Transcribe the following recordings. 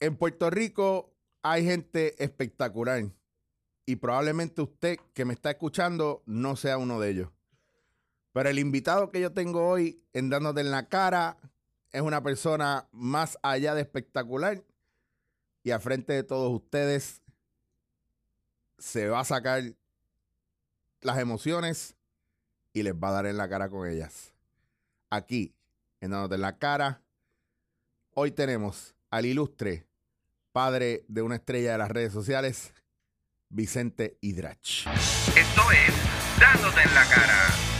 en Puerto Rico hay gente espectacular y probablemente usted que me está escuchando no sea uno de ellos. Pero el invitado que yo tengo hoy en Dándote en la Cara es una persona más allá de espectacular y frente de todos ustedes se va a sacar las emociones y les va a dar en la cara con ellas. Aquí, en Dándote en la Cara, hoy tenemos al ilustre padre de una estrella de las redes sociales, Vicente Hidrach. Esto es Dándote en la cara.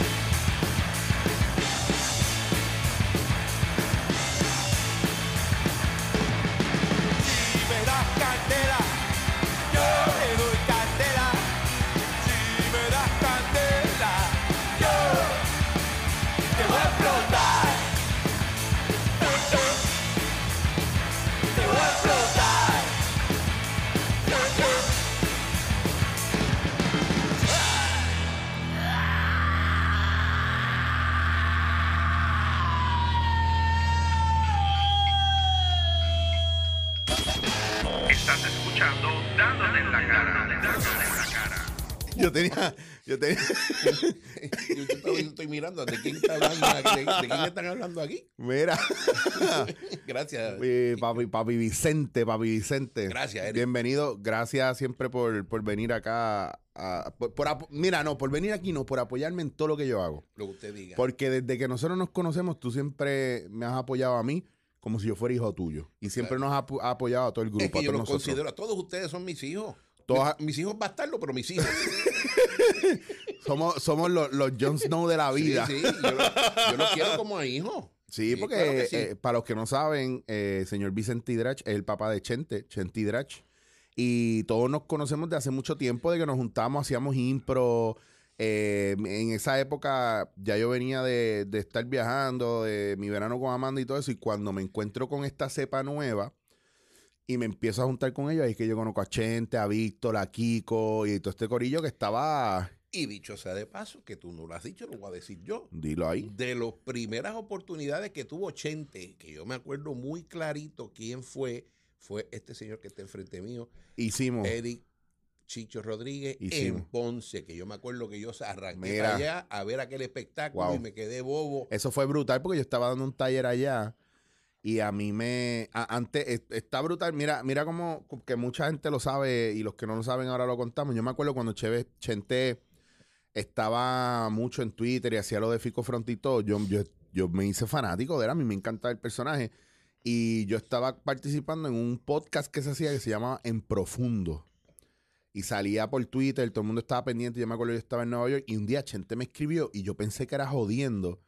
Yo tenía, yo tenía, Yo, yo estoy mirando de quién está hablando de, de quién están hablando aquí. mira, Gracias. Eh, papi, papi Vicente, papi Vicente. Gracias, Eric. Bienvenido, gracias siempre por, por venir acá. a- por- mira, no, por venir aquí, no, por apoyarme en todo lo que yo hago. Lo que usted diga. Porque desde que nosotros nos conocemos, tú siempre me has apoyado a mí como si yo fuera hijo tuyo. Y siempre nos has apo- apoyado a todo el grupo. es que a yo los nosotros. considero a todos ustedes son mis hijos. Mis, hijos bastardos, pero mis hijos. Somos, somos los, los Jon Snow de la vida. Sí, sí, yo, lo- yo los quiero como hijos. Sí, porque claro que sí. eh, para los que no saben, eh, señor Vicente Hidrach es el papá de Chente, Chente Hidrach. Y todos nos conocemos de hace mucho tiempo, de que nos juntamos, hacíamos impro. Eh, en esa época ya yo venía de, de estar viajando, de mi verano con Amanda y todo eso. Y cuando me encuentro con esta cepa nueva y me empiezo a juntar con ellos, ahí es que yo conozco a Chente, a Víctor, a Kiko y todo este corillo que estaba. Y dicho sea de paso, que tú no lo has dicho, lo voy a decir yo. Dilo ahí. De las primeras oportunidades que tuvo Chente, que yo me acuerdo muy clarito quién fue, fue este señor que está enfrente mío, Hicimos. Eric Chicho Rodríguez Hicimos. en Ponce, que yo me acuerdo que yo arranqué Mira. para allá a ver aquel espectáculo Wow. y me quedé bobo. Eso fue brutal porque yo estaba dando un taller allá y a mí me... a- antes, es- está brutal. Mira, mira como que mucha gente lo sabe y los que no lo saben ahora lo contamos. Yo me acuerdo cuando Cheve, Chente estaba mucho en Twitter y hacía lo de Fico Front y todo. Yo, yo, yo me hice fanático de él. A mí me encantaba el personaje. Y yo estaba participando en un podcast que se hacía que se llamaba En Profundo. Y salía por Twitter, todo el mundo estaba pendiente. Yo me acuerdo, yo estaba en Nueva York y un día Chente me escribió y yo pensé que era jodiendo.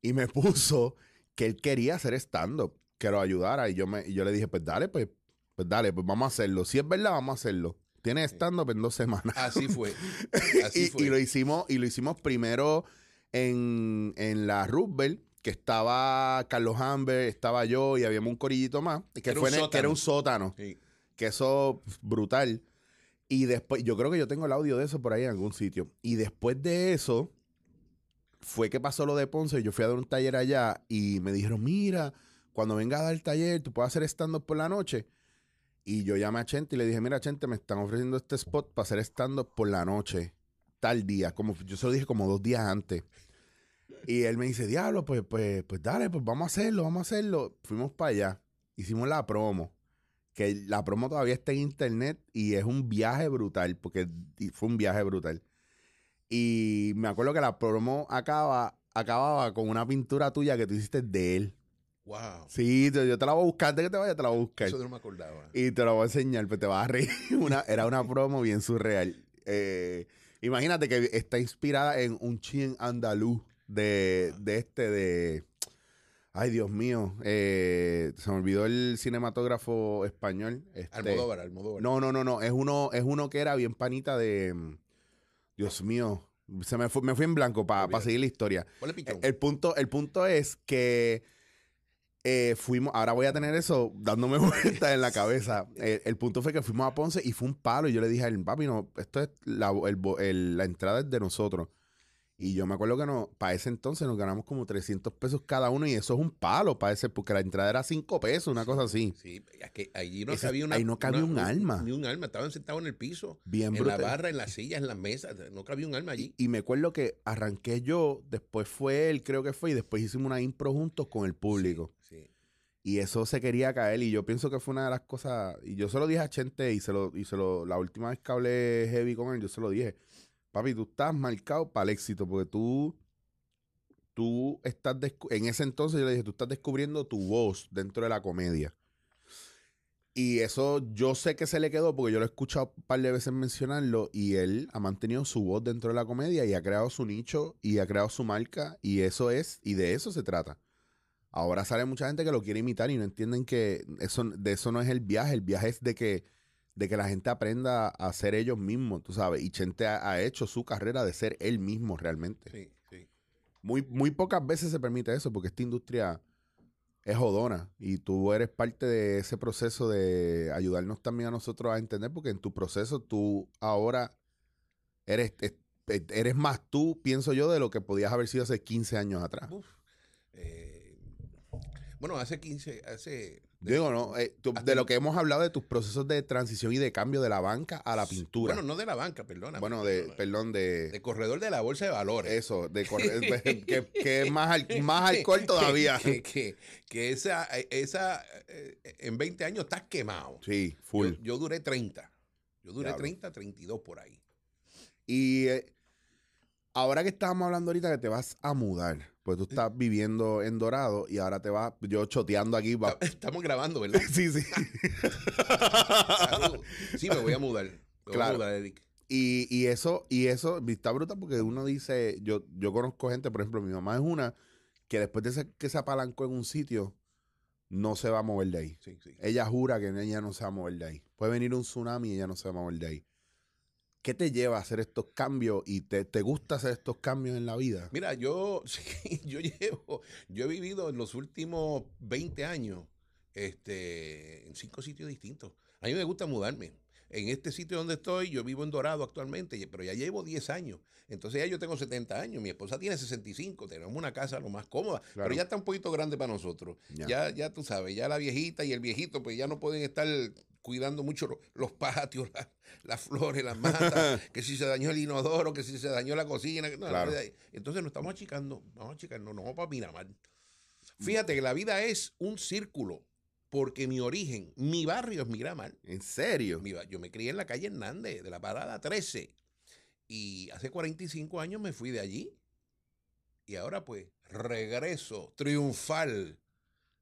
Y me puso que él quería hacer stand-up, que lo ayudara. Y yo, me, y yo le dije, pues dale, pues, pues dale, pues vamos a hacerlo. Si es verdad, vamos a hacerlo. Tiene stand-up en dos semanas. Así fue. Así y, fue. y lo hicimos, y lo hicimos primero en, en la Roosevelt, que estaba Carlos Amber, estaba yo y habíamos un corillito más, que, Era fue un en el- que era un sótano, Sí. que eso brutal. Y después, yo creo que yo tengo el audio de eso por ahí en algún sitio. Y después de eso, fue que pasó lo de Ponce. Yo fui a dar un taller allá y me dijeron, mira, cuando venga a dar el taller, tú puedes hacer stand-up por la noche. Y yo llamé a Chente y le dije, mira, Chente, me están ofreciendo este spot para hacer stand-up por la noche, tal día. Como, yo se lo dije como dos días antes. Y él me dice, diablo, pues, pues, pues dale, pues vamos a hacerlo, vamos a hacerlo. Fuimos para allá, hicimos la promo. Que la promo todavía está en internet y es un viaje brutal, porque fue un viaje brutal. Y me acuerdo que la promo acaba, acababa con una pintura tuya que tú hiciste de él. Wow. Sí, yo yo te la voy a buscar, de que te vaya, te la voy a buscar. Eso no me acordaba. Y te lo voy a enseñar, pues te vas a reír. Una, era una promo bien surreal. Eh, imagínate que está inspirada en un chin andaluz de, de este, de... Ay, Dios mío. eh, se me olvidó el cinematógrafo español. este- Almodóvar, Almodóvar. No, no, no, no. Es uno, es uno que era bien panita de... Dios mío. Se me fue, me fui en blanco para Olvídate. seguir la historia. El punto, el punto es que eh, fuimos, ahora voy a tener eso dándome vueltas en la cabeza. El punto fue que fuimos a Ponce y fue un palo. Y yo le dije a él, papi, no, esto es la, el- la entrada es de nosotros. Y yo me acuerdo que no, para ese entonces nos ganamos como 300 pesos cada uno y eso es un palo para ese, porque la entrada era 5 pesos, una cosa así. Sí, es que allí no cabía una. ahí no cabía una- un alma. Ni un alma. Estaban sentados en el piso, Bien en brutal. la barra, en las sillas, en las mesas. No cabía un alma allí. Y, y me acuerdo que arranqué yo, después fue él, creo que fue, y después hicimos una impro juntos con el público. Sí, sí. Y eso se quería caer. Y yo pienso que fue una de las cosas. Y yo se lo dije a Chente y se lo, y se lo, la última vez que hablé heavy con él, yo se lo dije. Papi, tú estás marcado para el éxito, porque tú, tú estás en ese entonces yo le dije, tú estás descubriendo tu voz dentro de la comedia. Y eso yo sé que se le quedó porque yo lo he escuchado un par de veces mencionarlo y él ha mantenido su voz dentro de la comedia y ha creado su nicho y ha creado su marca y eso es, y de eso se trata. Ahora sale mucha gente que lo quiere imitar y no entienden que eso, de eso no es el viaje, el viaje es de que, de que la gente aprenda a ser ellos mismos, tú sabes, y Chente ha, ha hecho su carrera de ser él mismo realmente. Sí, sí. Muy, muy pocas veces se permite eso porque esta industria es jodona y tú eres parte de ese proceso de ayudarnos también a nosotros a entender porque en tu proceso tú ahora eres, es- eres más tú, pienso yo, de lo que podías haber sido hace 15 años atrás. Uf. Eh, bueno, hace 15, hace... Digo, ¿no? Eh, tú- de lo que hemos hablado de tus procesos de transición y de cambio de la banca a la pintura. Bueno, no de la banca, perdona. Bueno, de, perdona. perdón, de, de corredor de la bolsa de valores. eso, de que, que es más, al- más alcohol todavía. Que, que, que esa, esa eh, en 20 años estás quemado. Sí, full. Yo, yo duré 30. Yo duré Diablo. 30, 32 por ahí. Y eh, ahora que estábamos hablando ahorita que te vas a mudar, pues tú estás viviendo en Dorado y ahora te vas, yo choteando aquí. va- Estamos grabando, ¿verdad? sí, sí. Sí, me voy a mudar. Me voy Claro. a mudar, Eric. Y, y eso, y eso, está brutal porque uno dice, yo, yo conozco gente, por ejemplo, mi mamá es una que después de que se apalancó en un sitio, no se va a mover de ahí. Sí, sí. Ella jura que ella no se va a mover de ahí. Puede venir un tsunami y ella no se va a mover de ahí. ¿Qué te lleva a hacer estos cambios y te, te gusta hacer estos cambios en la vida? Mira, yo, sí, yo llevo, yo he vivido en los últimos 20 años este, en cinco sitios distintos. A mí me gusta mudarme. En este sitio donde estoy, yo vivo en Dorado actualmente, pero ya llevo 10 años. Entonces ya yo tengo 70 años, mi esposa tiene 65, tenemos una casa lo más cómoda, Claro. pero ya está un poquito grande para nosotros. Ya. Ya, ya tú sabes, ya la viejita y el viejito, pues ya no pueden estar cuidando mucho lo- los patios, la- las flores, las matas, que si se dañó el inodoro, que si se dañó la cocina. no, Claro. entonces nos estamos achicando, vamos a achicarnos, nos vamos para Miramar. Fíjate que la vida es un círculo, porque mi origen, mi barrio es Miramar. ¿En serio? Mi Yo me crié en la calle Hernández, de la parada 13. Y hace 45 años me fui de allí. Y ahora pues regreso triunfal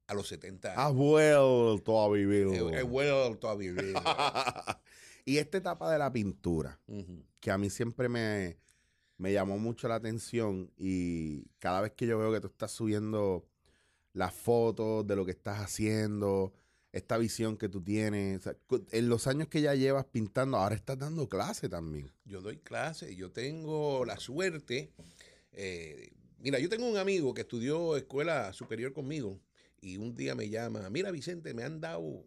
a los 70 Has años. vuelto a vivir. He, he vuelto a vivir. y esta etapa de la pintura, que a mí siempre me, me llamó mucho la atención y cada vez que yo veo que tú estás subiendo las fotos de lo que estás haciendo, esta visión que tú tienes, o sea, cu- en los años que ya llevas pintando, ahora estás dando clase también. Yo doy clase, yo tengo la suerte. eh, mira, yo tengo un amigo que estudió escuela superior conmigo y un día me llama, mira Vicente, me han dado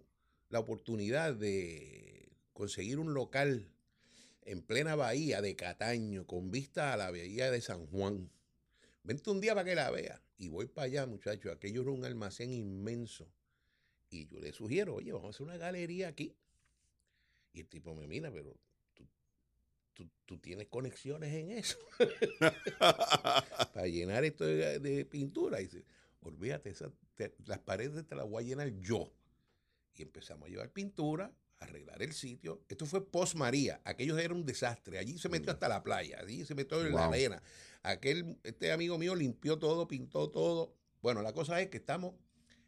la oportunidad de conseguir un local en plena bahía de Cataño con vista a la bahía de San Juan. Vente un día para que la vea. Y voy para allá, muchachos. Aquello era un almacén inmenso. Y yo le sugiero, oye, vamos a hacer una galería aquí. Y el tipo me mira, pero tú, tú, tú tienes conexiones en eso para llenar esto de, de pintura. Y dice, olvídate, esa- te- las paredes te las voy a llenar yo. Y empezamos a llevar pintura, a arreglar el sitio. Esto fue post María. Aquello era un desastre. Allí se metió hasta la playa, allí se metió en la Wow. arena. Aquel, este amigo mío limpió todo, pintó todo. Bueno, la cosa es que estamos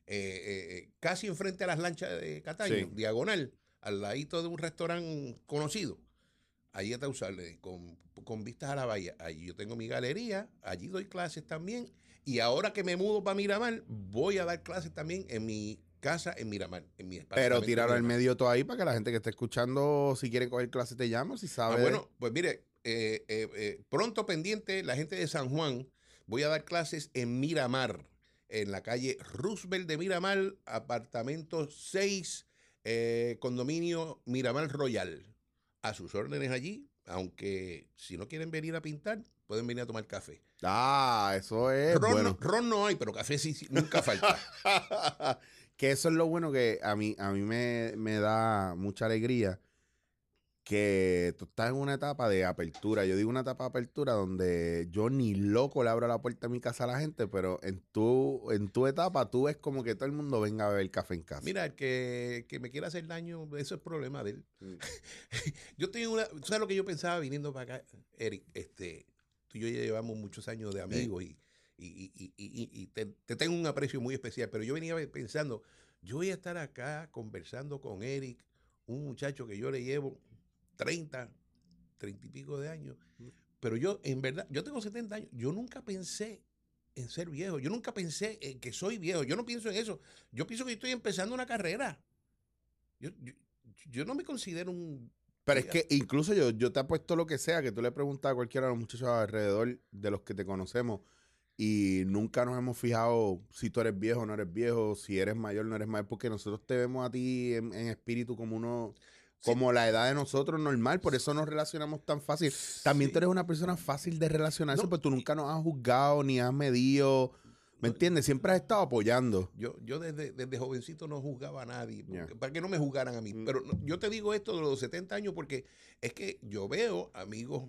eh, eh, eh, casi enfrente a las lanchas de Cataño, Sí. diagonal, al ladito de un restaurante conocido. Allí está usarle con, con vistas a la bahía. Allí yo tengo mi galería, allí doy clases también. Y ahora que me mudo para Miramar, voy a dar clases también en mi casa en Miramar. En mi Pero apartamento en tirar al medio todo ahí para que la gente que esté escuchando, si quiere coger clase, te llama, si sabe. Ah, de- bueno, pues mire, eh, eh, eh, pronto pendiente, la gente de San Juan, voy a dar clases en Miramar, en la calle Roosevelt de Miramar, apartamento 6, eh, condominio Miramar Royal. A sus órdenes allí, aunque si no quieren venir a pintar, pueden venir a tomar café. Ah, eso es ron, bueno. no, ron no hay, pero café sí, sí, nunca falta. que eso es lo bueno que a mí, a mí me, me da mucha alegría. Que tú estás en una etapa de apertura. Yo digo una etapa de apertura donde yo ni loco le abro la puerta de mi casa a la gente, pero en tu, en tu etapa tú ves como que todo el mundo venga a beber café en casa. Mira, el que, que me quiera hacer daño, eso es problema de él. Mm. yo tengo una. ¿tú ¿Sabes lo que yo pensaba viniendo para acá, Eric? Este, tú y yo ya llevamos muchos años de amigos y, y, y- y- y- y te, te tengo un aprecio muy especial, pero yo venía pensando, yo voy a estar acá conversando con Eric, un muchacho que yo le llevo 30, 30 y pico de años, pero yo, en verdad, yo tengo 70 años, yo nunca pensé en ser viejo, yo nunca pensé en que soy viejo, yo no pienso en eso, yo pienso que estoy empezando una carrera. Yo, yo, yo no me considero un... Pero es que incluso yo, yo te apuesto lo que sea, que tú le preguntas a cualquiera de los muchachos alrededor de los que te conocemos y nunca nos hemos fijado si tú eres viejo o no eres viejo, si eres mayor o no eres mayor, porque nosotros te vemos a ti en, en espíritu como uno, Sí. como la edad de nosotros normal, por eso nos relacionamos tan fácil. También Sí. tú eres una persona fácil de relacionarse, No, porque tú nunca nos has juzgado ni has medido, ¿me entiendes? Siempre has estado apoyando. Yo, yo desde, desde jovencito no juzgaba a nadie, para que no me juzgaran a mí. Mm. Pero no- yo te digo esto de los 70 años porque es que yo veo amigos,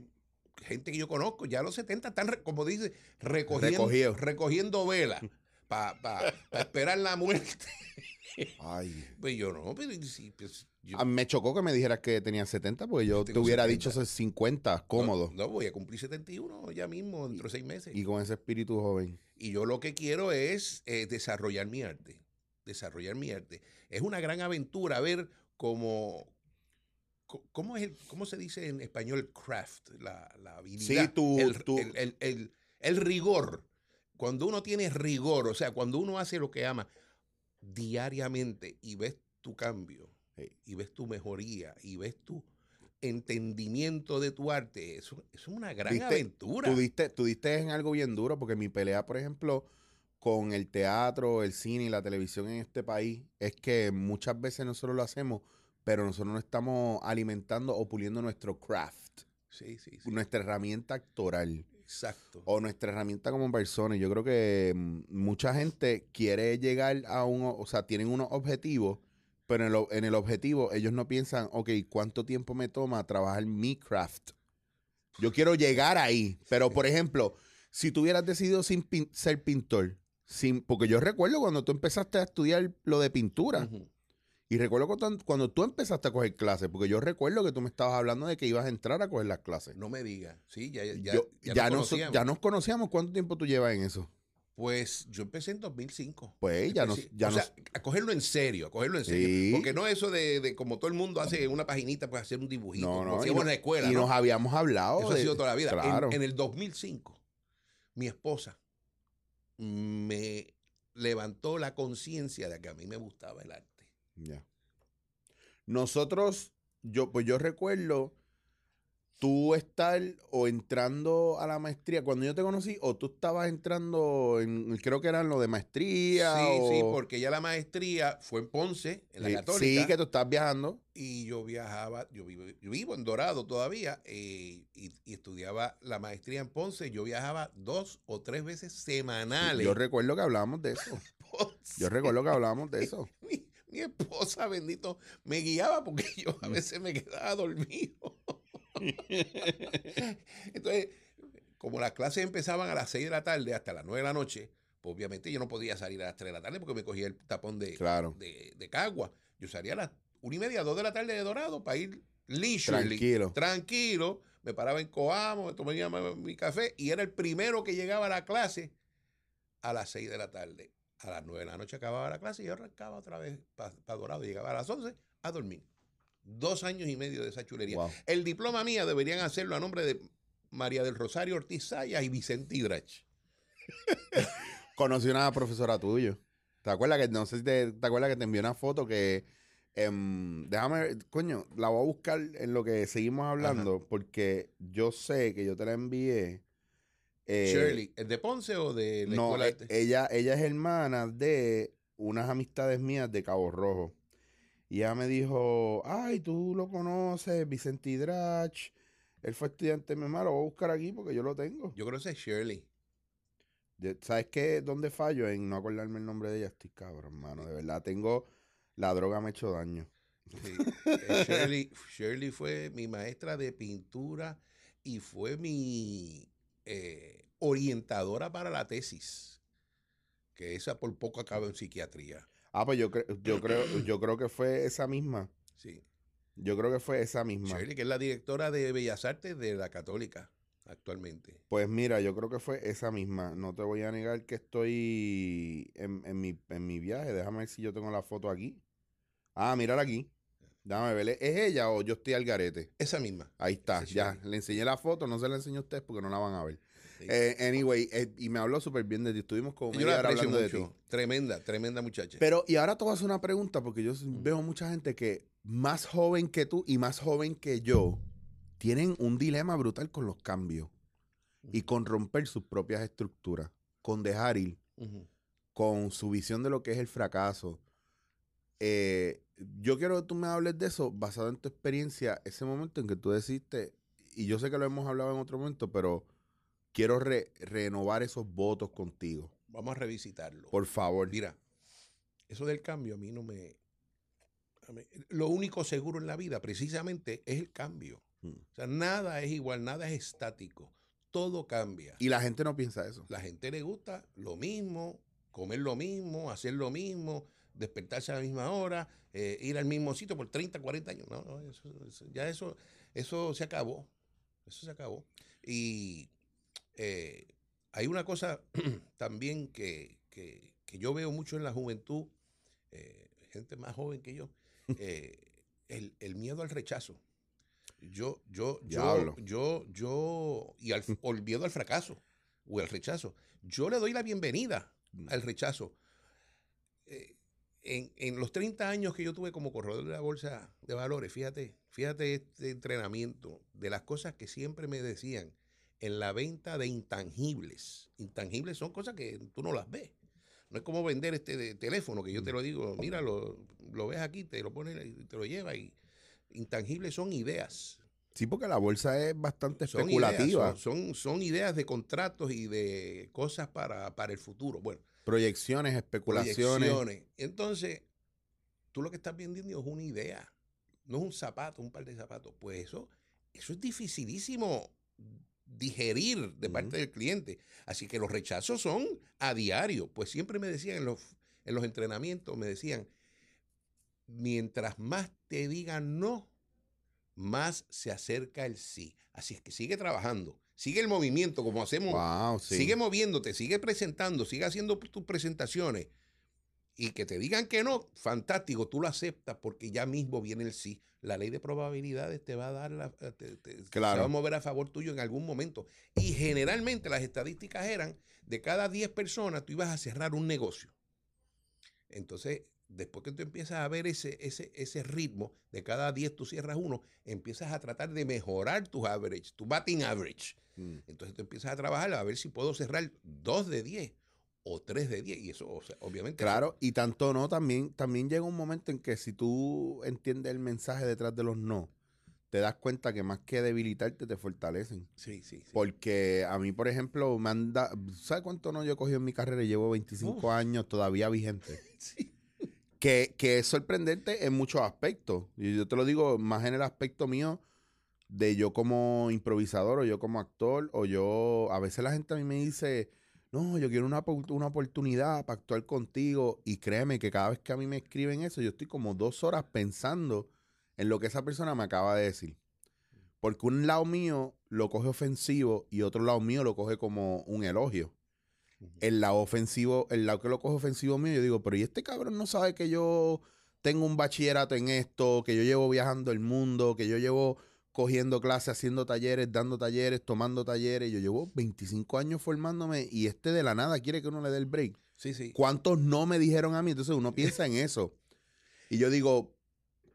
gente que yo conozco, ya a los 70 están, como dice, recogiendo, Recogido. recogiendo velas para esperar la muerte. Ay. Pues yo no, pero sí, pues, yo- A mí me chocó que me dijeras que tenías 70, porque yo te hubiera 70. dicho esos 50, cómodo. No, no, voy a cumplir 71 ya mismo, dentro de seis meses. Y con ese espíritu joven. Y yo lo que quiero es eh, desarrollar mi arte. Desarrollar mi arte. Es una gran aventura ver cómo. ¿Cómo, es el- cómo se dice en español craft? La, la habilidad. Sí, tú- el, tú- el- el- el- el rigor. Cuando uno tiene rigor, o sea, cuando uno hace lo que ama diariamente y ves tu cambio, Sí. y ves tu mejoría, y ves tu entendimiento de tu arte, eso, es una gran aventura. Tú diste, tú diste en algo bien duro, porque mi pelea, por ejemplo, con el teatro, el cine y la televisión en este país, es que muchas veces nosotros lo hacemos, pero nosotros no estamos alimentando o puliendo nuestro craft, Sí, sí, sí. nuestra herramienta actoral Exacto. o nuestra herramienta como persona. Y Yo creo que mm, mucha gente quiere llegar a un, o sea, tienen unos objetivos, pero en el, o- en el objetivo ellos no piensan, ok, ¿cuánto tiempo me toma trabajar mi craft? Yo quiero llegar ahí, pero por ejemplo, si tú hubieras decidido sin pin- ser pintor, sin, porque yo recuerdo cuando tú empezaste a estudiar lo de pintura, y recuerdo cuando, cuando tú empezaste a coger clases, porque yo recuerdo que tú me estabas hablando de que ibas a entrar a coger las clases. No me digas. Sí, ya, ya, Yo- ya, ya, nos, conocíamos. ya nos conocíamos. ¿Cuánto tiempo tú llevas en eso? Pues yo empecé en 2005. Pues ya Empecé- ya o sea, a cogerlo en serio, a cogerlo en serio. Sí. Porque no eso de, de como todo el mundo hace una paginita, pues hacer un dibujito. no, no, y, no- en la escuela. y ¿no? nos habíamos hablado. Eso ha sido toda la vida. En- Claro. En, el 2005, mi esposa me levantó la conciencia de que a mí me gustaba el arte. Ya. Nosotros, yo, pues yo recuerdo tú estar o entrando a la maestría cuando yo te conocí, o tú estabas entrando en, creo que eran lo de maestría. Sí, sí, porque ya la maestría fue en Ponce, en la Sí, Católica. Sí, que tú estás viajando. y yo viajaba, yo vivo, yo vivo en Dorado todavía eh, y, y estudiaba la maestría en Ponce. Yo viajaba dos o tres veces semanales. Yo recuerdo que hablábamos de eso. Yo recuerdo que hablábamos de eso. Mi, mi esposa, bendito, me guiaba porque yo Mm. a veces me quedaba dormido. Entonces, como las clases empezaban a las 6 de la tarde hasta las 9 de la noche, pues obviamente yo no podía salir a las 3 de la tarde porque me cogía el tapón de, Claro. de, de Cagua. Yo salía a las 1 y media, 2 de la tarde de Dorado para ir leisurely, Tranquilo. tranquilo. Me paraba en Coamo, me tomaba mi, mi café y era el primero que llegaba a la clase a las 6 de la tarde. A las 9 de la noche acababa la clase y yo arrancaba otra vez para Dorado. Llegaba a las 11 a dormir. Dos años y medio de esa chulería. Wow. El diploma mía deberían hacerlo a nombre de María del Rosario Ortiz Sayas y Vicente Hidrach. Conocí una profesora tuya. ¿Te acuerdas que, no sé si te, te acuerdas que te envió una foto que, em, déjame, ver, coño, la voy a buscar en lo que seguimos hablando, porque yo sé que yo te la envié. eh, Shirley, ¿el de Ponce o de la No, Escuela e- Arte? ella, ella es hermana de unas amistades mías de Cabo Rojo. Y ella me dijo, ay, tú lo conoces, Vicente Hidrach. Él fue estudiante de mi mamá, lo voy a buscar aquí porque yo lo tengo. Yo creo que es Shirley. ¿Sabes qué? ¿Dónde fallo? En no acordarme el nombre de ella. Estoy cabrón, hermano. De verdad, tengo... La droga me ha hecho daño. Sí. Eh, Shirley, Shirley fue mi maestra de pintura y fue mi eh, orientadora para la tesis. Que esa por poco acaba en psiquiatría. Ah, pues yo, cre- yo, creo, yo creo que fue esa misma. Sí. Yo creo que fue esa misma. Shirley, que es la directora de Bellas Artes de la Católica actualmente. Pues mira, yo creo que fue esa misma. No te voy a negar que estoy en, en mi, en mi viaje. Déjame ver si yo tengo la foto aquí. Ah, mírala aquí. Déjame ver. ¿Es ella o yo estoy al garete? Esa misma. Ahí está, Ese ya. Shirley. Le enseñé la foto, no se la enseño a ustedes porque no la van a ver. Eh, anyway, eh, y me habló súper bien de ti. Estuvimos como media hora hablando de ti. Tremenda, tremenda muchacha. Pero, y ahora te voy a hacer una pregunta, porque yo Mm. veo mucha gente que más joven que tú y más joven que yo tienen un dilema brutal con los cambios y con romper sus propias estructuras, con dejar ir, con su visión de lo que es el fracaso. Eh, yo quiero que tú me hables de eso basado en tu experiencia, ese momento en que tú decidiste, y yo sé que lo hemos hablado en otro momento, pero quiero re- renovar esos votos contigo. Vamos a revisitarlo. Por favor. Mira, eso del cambio a mí no me... mí- lo único seguro en la vida precisamente es el cambio. Mm. O sea, nada es igual, nada es estático. Todo cambia. Y la gente no piensa eso. La gente le gusta lo mismo, comer lo mismo, hacer lo mismo, despertarse a la misma hora, eh, ir al mismo sitio por 30, 40 años. No, no, eso- eso- ya eso, eso se acabó. Eso se acabó. Y eh, hay una cosa también que, que- que yo veo mucho en la juventud, eh, gente más joven que yo, eh, el, el miedo al rechazo. Yo, yo, yo, yo, yo, y al, o el miedo al fracaso o al rechazo. Yo le doy la bienvenida al rechazo. Eh, en, en los 30 años que yo tuve como corredor de la bolsa de valores, fíjate, fíjate este entrenamiento de las cosas que siempre me decían en la venta de intangibles. Intangibles son cosas que tú no las ves. No es como vender este de teléfono que yo te lo digo, mira, lo, lo ves aquí, te lo pones y te lo lleva y intangibles son ideas. Sí, porque la bolsa es bastante Son especulativa. ideas, son, son, son ideas de contratos y de cosas para, para el futuro. Bueno, Proyecciones, especulaciones. proyecciones. Entonces, tú lo que estás vendiendo es una idea, no es un zapato, un par de zapatos. Pues eso, eso es dificilísimo digerir de parte del cliente. Así que los rechazos son a diario. Pues siempre me decían en los, en los entrenamientos, me decían, mientras más te digan no, más se acerca el sí. Así es que sigue trabajando, sigue el movimiento como hacemos Wow, sí. Sigue moviéndote, sigue presentando, sigue haciendo tus presentaciones. Y que te digan que no, fantástico, tú lo aceptas porque ya mismo viene el sí. La ley de probabilidades te va a dar la, eh, te- se va a mover a favor tuyo en algún momento. Y generalmente las estadísticas eran de cada 10 personas tú ibas a cerrar un negocio. Entonces, después que tú empiezas a ver ese, ese, ese ritmo, de cada 10 tú cierras uno, empiezas a tratar de mejorar tus average, tu batting average. Mm. Entonces tú empiezas a trabajar a ver si puedo cerrar dos de 10 o tres de 10. Y eso, o sea, obviamente. Claro, y tanto no, también, también llega un momento en que si tú entiendes el mensaje detrás de los no, te das cuenta que más que debilitarte, te fortalecen. Sí, sí, sí. Porque a mí, por ejemplo, me anda, ¿sabes cuánto no yo he cogido en mi carrera? Llevo 25 Uf. años todavía vigente. Sí. que, que es sorprendente en muchos aspectos. Y yo te lo digo más en el aspecto mío de yo como improvisador o yo como actor o yo, a veces la gente a mí me dice, no, yo quiero una, una oportunidad para actuar contigo y créeme que cada vez que a mí me escriben eso, yo estoy como dos horas pensando en lo que esa persona me acaba de decir. Porque un lado mío lo coge ofensivo y otro lado mío lo coge como un elogio el lado ofensivo, el lado que lo coge ofensivo mío, yo digo, pero ¿y este cabrón no sabe que yo tengo un bachillerato en esto, que yo llevo viajando el mundo, que yo llevo cogiendo clases, haciendo talleres, dando talleres, tomando talleres, yo llevo 25 años formándome y este de la nada quiere que uno le dé el break. Sí, sí. ¿Cuántos no me dijeron a mí? Entonces uno piensa en eso. Y yo digo,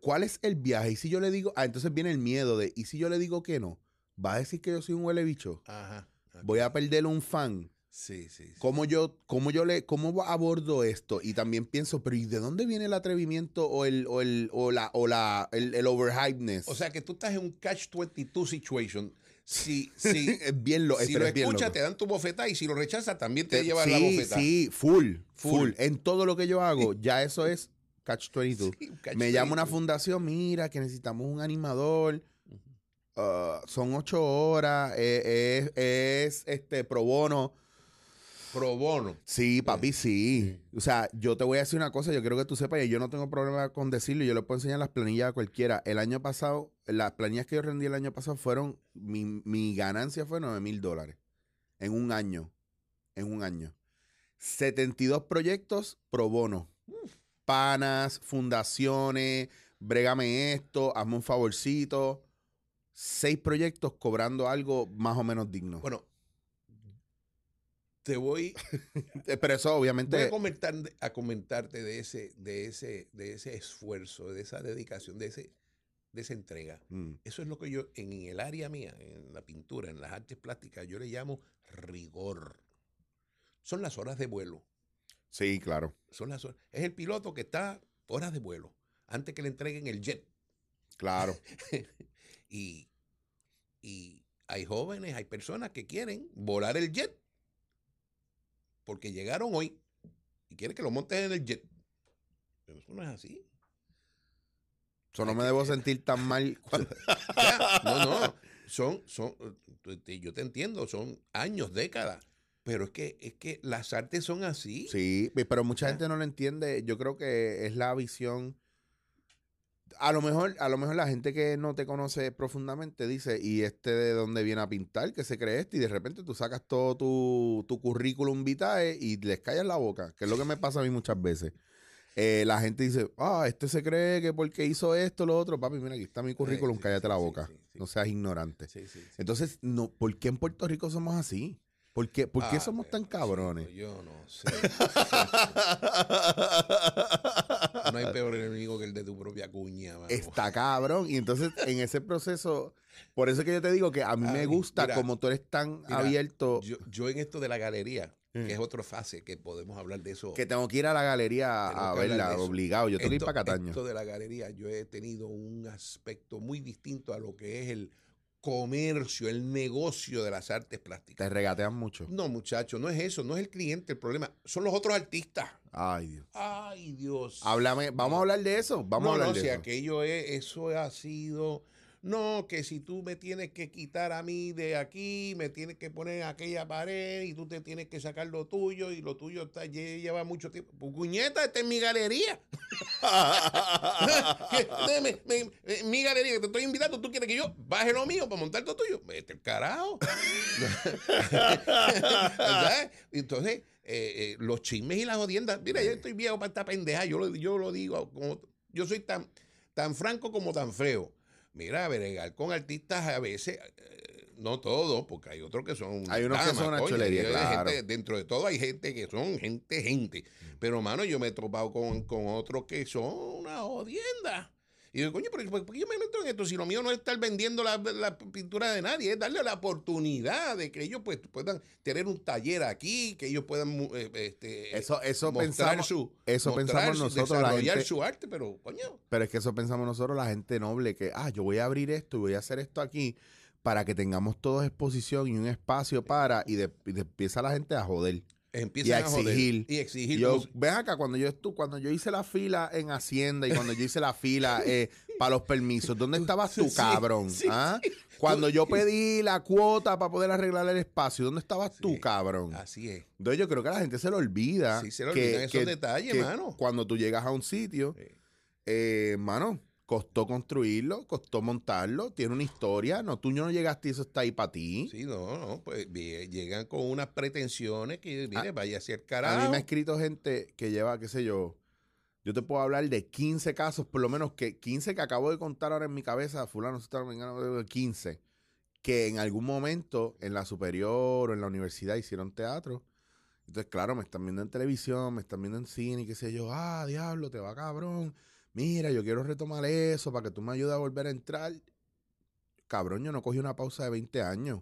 ¿cuál es el viaje? Y si yo le digo, ah, entonces viene el miedo de, ¿y si yo le digo que no? ¿Va a decir que yo soy un huele bicho? Ajá. ¿Voy a perder un fan? Sí, sí. sí. ¿Cómo yo, cómo yo le, cómo abordo esto? Y también pienso, pero ¿y de dónde viene el atrevimiento o el, o el, o la, o la, el, el overhypeness? O sea que tú estás en un catch-22 situation. Si, si, es bien lo, si lo es escuchas, te dan tu bofeta y si lo rechazas, también te Te- llevas sí, la bofeta. Sí, full, full, Full. En todo lo que yo hago, ya eso es Catch 22. Sí, catch Me llama una 22. fundación, mira, que necesitamos un animador. Ah, son ocho horas, eh, es, es, este pro bono. Pro bono. Sí, papi, sí. O sea, yo te voy a decir una cosa, yo quiero que tú sepas, y yo no tengo problema con decirlo, yo le puedo enseñar las planillas a cualquiera. El año pasado, las planillas que yo rendí el año pasado fueron, mi, mi ganancia fue 9 mil dólares. En un año. En un año. 72 proyectos pro bono. Panas, fundaciones, brégame esto, hazme un favorcito. Seis proyectos cobrando algo más o menos digno. Bueno, te voy, Eh, Pero eso obviamente... voy a, comentar, a comentarte de ese, de, ese, de ese esfuerzo, de esa dedicación, de, ese, de esa entrega. Mm. Eso es lo que yo, en el área mía, en la pintura, en las artes plásticas, yo le llamo rigor. Son las horas de vuelo. Sí, claro. Son las horas. Es el piloto que está horas de vuelo antes que le entreguen el jet. Claro. y, y hay jóvenes, hay personas que quieren volar el jet porque llegaron hoy y quieren que lo monten en el jet. Pero eso no es así. Eso no me debo sentir tan mal. cuando- no, no. Son, son, te- yo te entiendo, son años, décadas. Pero es que, es que las artes son así. Sí, pe- pero mucha Ya. gente no lo entiende. Yo creo que es la visión. A lo mejor, a lo mejor la gente que no te conoce profundamente dice, ¿y este de dónde viene a pintar? ¿Qué se cree este? Y de repente tú sacas todo tu, tu currículum vitae y les callas la boca, que es lo que me pasa a mí muchas veces. Eh, la gente dice, ah, este se cree que porque hizo esto, lo otro. Papi, mira, aquí está mi currículum, sí, cállate sí, la boca. sí. No seas ignorante. Entonces, no, ¿por qué en Puerto Rico somos así? ¿Por qué, por qué Ah, somos tan cabrones? Yo no sé. No hay peor enemigo que el de tu propia cuña, mano. Está cabrón. Y entonces, en ese proceso, por eso es que yo te digo que a mí me gusta mira, como tú eres tan mira, abierto Yo, yo en esto de la galería, Mm. que es otra fase que podemos hablar de eso. que tengo que ir a la galería Tengo a verla, obligado. Yo tengo que ir para Cataño. Esto de la galería, yo he tenido un aspecto muy distinto a lo que es el comercio, el negocio de las artes plásticas. Te regatean mucho. No, muchacho, no es eso, no es el cliente el problema, son los otros artistas. Ay, Dios. Ay, Dios. Háblame, vamos a hablar de eso. Vamos no, a hablar no, de si eso. aquello es, eso ha sido, no, que si tú me tienes que quitar a mí de aquí, me tienes que poner en aquella pared y tú te tienes que sacar lo tuyo y lo tuyo está, lle- lleva mucho tiempo. Pues, cuñeta, esta es mi galería. Me- me- mi galería que te estoy invitando, tú quieres que yo baje lo mío para montar lo tuyo. Vete el carajo. Entonces, eh, eh, los chismes y las jodiendas. Mira, yo estoy viejo para esta pendeja. Yo lo, yo lo digo. Como, yo soy tan, tan franco como tan feo. Mira, bregar con artistas a veces, eh, no todos, porque hay otros que son. Hay unos que son una chulería, hay claro. gente- dentro de todo hay gente que son gente, gente. Pero, mano, yo me he topado con, con otros que son una jodienda. Y digo, coño, pero ¿por qué yo me meto en esto? Si lo mío no es estar vendiendo la, la pintura de nadie, es darle la oportunidad de que ellos pues, puedan tener un taller aquí, que ellos puedan eh, este, Eso, eso mostrar pensamos. su, eso mostrar pensamos su- nosotros, la gente- su arte, pero coño. Pero es que eso pensamos nosotros, la gente noble, que, ah, yo voy a abrir esto y voy a hacer esto aquí para que tengamos todos exposición y un espacio para, y, de, y de- empieza la gente a joder. Empiezan Y a a, joder. exigir. Y exigir. Yo, como- acá, cuando yo estu, cuando yo hice la fila en Hacienda y cuando yo hice la fila eh, para los permisos, ¿dónde estabas tú, cabrón? sí, ¿Ah? Cuando yo pedí la cuota para poder arreglar el espacio, ¿dónde estabas tú, cabrón? Así es. Entonces yo creo que a la gente se le olvida. Sí, se le olvidan esos detalles, que mano. Cuando tú llegas a un sitio, eh, mano, costó construirlo, costó montarlo, tiene una historia. No, tú no llegaste y eso está ahí para ti. Sí, no, no, pues llegan con unas pretensiones que, mire, A- vaya a ser A carajo. mí me ha escrito gente que lleva, qué sé yo, yo te puedo hablar de 15 casos, por lo menos que 15 que acabo de contar ahora en mi cabeza, fulano, mengano, 15, que en algún momento en la superior o en la universidad hicieron teatro. Entonces, claro, me están viendo en televisión, me están viendo en cine y qué sé yo, ah, diablo, te va cabrón. Mira, yo quiero retomar eso para que tú me ayudes a volver a entrar. Cabrón, yo no cogí una pausa de 20 años.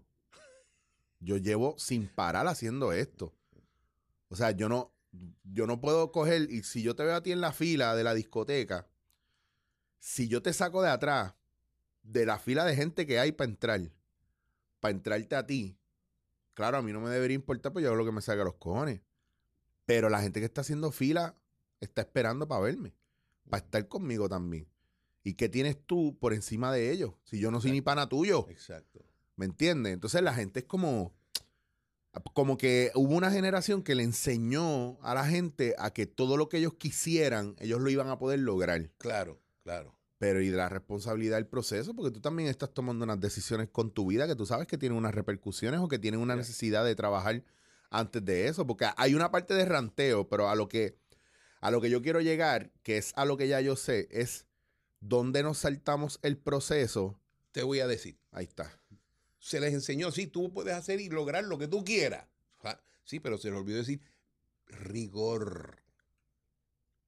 Yo llevo sin parar haciendo esto. O sea, yo no, yo no puedo coger, y si yo te veo a ti en la fila de la discoteca, si yo te saco de atrás, de la fila de gente que hay para entrar, para entrarte a ti, claro, a mí no me debería importar, pues yo hago lo que me salga a los cojones. Pero la gente que está haciendo fila está esperando para verme, para estar conmigo también. ¿Y qué tienes tú por encima de ellos? Si yo no soy ni pana tuyo. Exacto. ¿Me entiendes? Entonces la gente es como. Como que hubo una generación que le enseñó a la gente a que todo lo que ellos quisieran, ellos lo iban a poder lograr. Claro, claro. Pero y de la responsabilidad del proceso, porque tú también estás tomando unas decisiones con tu vida que tú sabes que tienen unas repercusiones o que tienen una necesidad de trabajar antes de eso. Porque hay una parte de ranteo, pero a lo que, a lo que yo quiero llegar, que es a lo que ya yo sé, es dónde nos saltamos el proceso. Te voy a decir. Ahí está. Se les enseñó, sí, tú puedes hacer y lograr lo que tú quieras. Ja, Sí, pero se les olvidó decir rigor.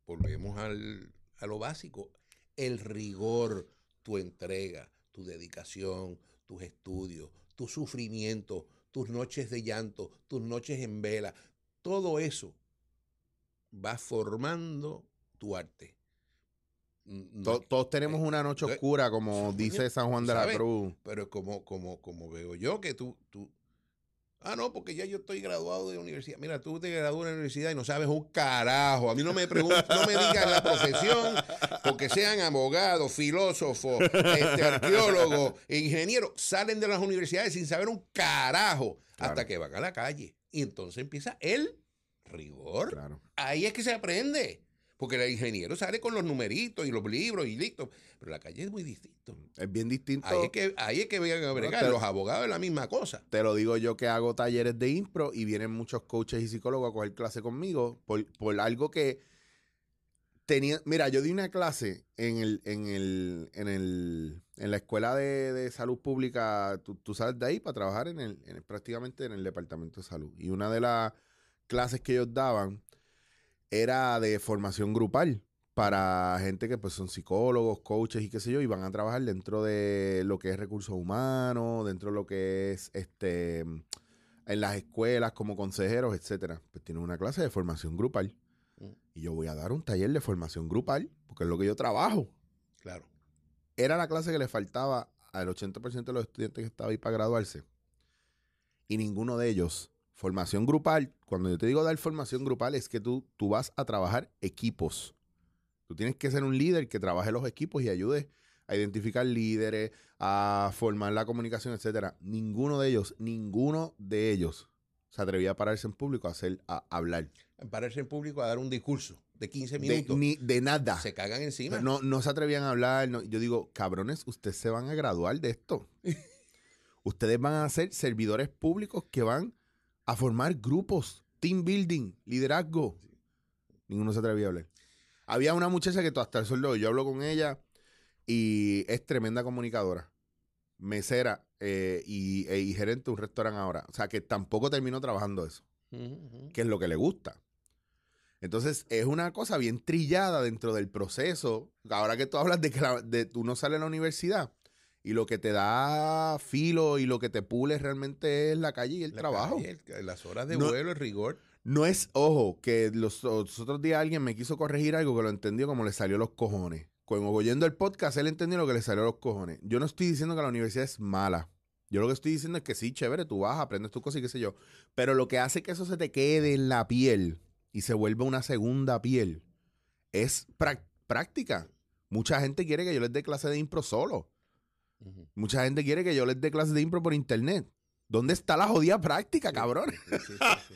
Volvemos al, a lo básico. El rigor, tu entrega, tu dedicación, tus estudios, tu sufrimiento, tus noches de llanto, tus noches en vela. Todo eso va formando tu arte. No- To- todos tenemos una noche eh, oscura, como dice San Juan de la. Cruz. Pero como, como, como veo yo que tú, tú. Ah, no, porque ya yo estoy graduado de universidad. Mira, tú te gradúas de la universidad y no sabes un carajo. A mí no me preguntes, no me digas la profesión, porque sean abogados, filósofos, este, arqueólogos, ingenieros, salen de las universidades sin saber un carajo hasta que van a la calle. Y entonces empieza el rigor. Claro. Ahí es que se aprende. Porque el ingeniero sale con los numeritos y los libros y listo. Pero la calle es muy distinto. Es bien distinto. Ahí es que, ahí es que vengan a bregar. te- Los abogados es la misma cosa. Te lo digo yo que hago talleres de impro y vienen muchos coaches y psicólogos a coger clase conmigo por, por algo que tenía. Mira, yo di una clase en el, en el, en el, en la escuela de, de salud pública. Tú, tú sales de ahí para trabajar en el, en el- prácticamente en el departamento de salud. Y una de las clases que ellos daban era de formación grupal para gente que pues son psicólogos, coaches y qué sé yo, y van a trabajar dentro de lo que es recursos humanos, dentro de lo que es este en las escuelas como consejeros, etcétera. Pues tienen una clase de formación grupal. Mm. Y yo voy a dar un taller de formación grupal, porque es lo que yo trabajo. Claro. Era la clase que le faltaba al 80% de los estudiantes que estaban ahí para graduarse. Y ninguno de ellos. Formación grupal, cuando yo te digo dar formación grupal, es que tú, tú vas a trabajar equipos. Tú tienes que ser un líder que trabaje los equipos y ayude a identificar líderes, a formar la comunicación, etcétera. Ninguno de ellos, ninguno de ellos se atrevía a pararse en público a hacer, a hablar. Pararse en público a dar un discurso de 15 De, minutos. ni, de nada. se cagan encima. No, no se atrevían a hablar. no. Yo digo, cabrones, ustedes se van a graduar de esto. ustedes van a ser servidores públicos que van a formar grupos, team building, liderazgo. Ninguno se atrevía a hablar. Había una muchacha que hasta el sol de hoy, yo hablo con ella y es tremenda comunicadora, mesera eh, y, e- y gerente de un restaurante ahora. O sea, que tampoco terminó trabajando eso que es lo que le gusta. Entonces, es una cosa bien trillada dentro del proceso. Ahora que tú hablas de que la- de, uno sale a la universidad y lo que te da filo y lo que te pule realmente es la calle y el La trabajo. calle, el- las horas de No- vuelo, el rigor. No es, ojo, que los, los otros días alguien me quiso corregir algo que lo entendió como le salió los cojones. Cuando oyendo el podcast, él entendió lo que le salió los cojones. Yo no estoy diciendo que la universidad es mala. Yo lo que estoy diciendo es que sí, chévere, tú vas, aprendes tus cosas y qué sé yo. Pero lo que hace que eso se te quede en la piel y se vuelva una segunda piel es práctica. Mucha gente quiere que yo les dé clase de impro solo. Mucha gente quiere que yo les dé clases de impro por internet. ¿Dónde está la jodida práctica, cabrón? Sí, sí, sí,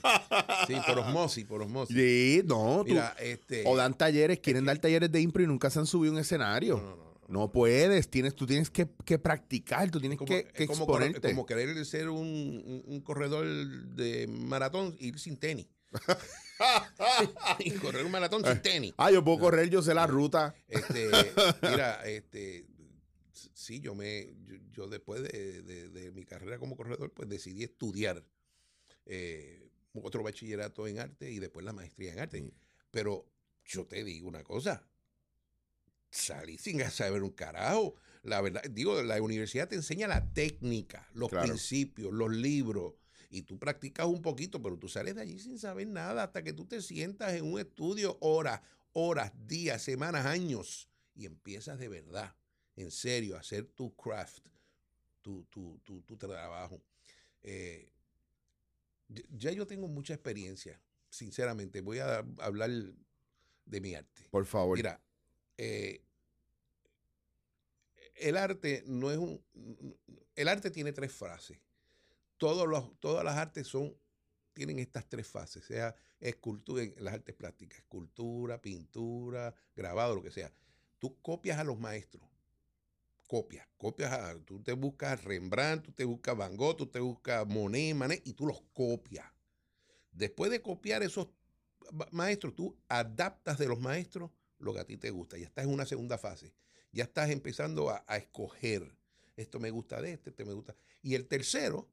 sí. Por osmosis, por osmosis. Sí, no, tú- Mira, este. o dan talleres, quieren dar talleres de impro y nunca se han subido a un escenario. no, no, no, no. Puedes, tienes, tú tienes que, que practicar, tú tienes Como, que, que como, correr- como querer ser un, un- un corredor de maratón y ir sin tenis. y correr un maratón sin tenis. Ah, yo puedo correr, yo sé la ruta. Este, mira, este, sí, yo me, yo, yo después de, de- de mi carrera como corredor, pues decidí estudiar eh, otro bachillerato en arte y después la maestría en arte. Pero yo te digo una cosa, salí sin saber un carajo. La verdad, digo, la universidad te enseña la técnica, los Claro. principios, los libros. y tú practicas un poquito, pero tú sales de allí sin saber nada hasta que tú te sientas en un estudio horas, horas, días, semanas, años y empiezas de verdad, en serio, hacer tu craft, tu, tu, tu, tu trabajo. Eh, ya- yo tengo mucha experiencia, sinceramente. Voy a hablar de mi arte. Por favor. Mira, eh, el arte no es un. El arte tiene tres fases. Todos los, todas las artes son, tienen estas tres fases, sea escultura, en las artes plásticas, escultura, pintura, grabado, lo que sea. Tú copias a los maestros. Copias, copias a. Tú te buscas Rembrandt, tú te buscas Van Gogh, tú te buscas Monet, Manet, y tú los copias. Después de copiar esos ma- maestros, tú adaptas de los maestros lo que a ti te gusta. Ya estás en una segunda fase. Ya estás empezando a, a escoger. Esto me gusta de este, este me gusta. Y el tercero,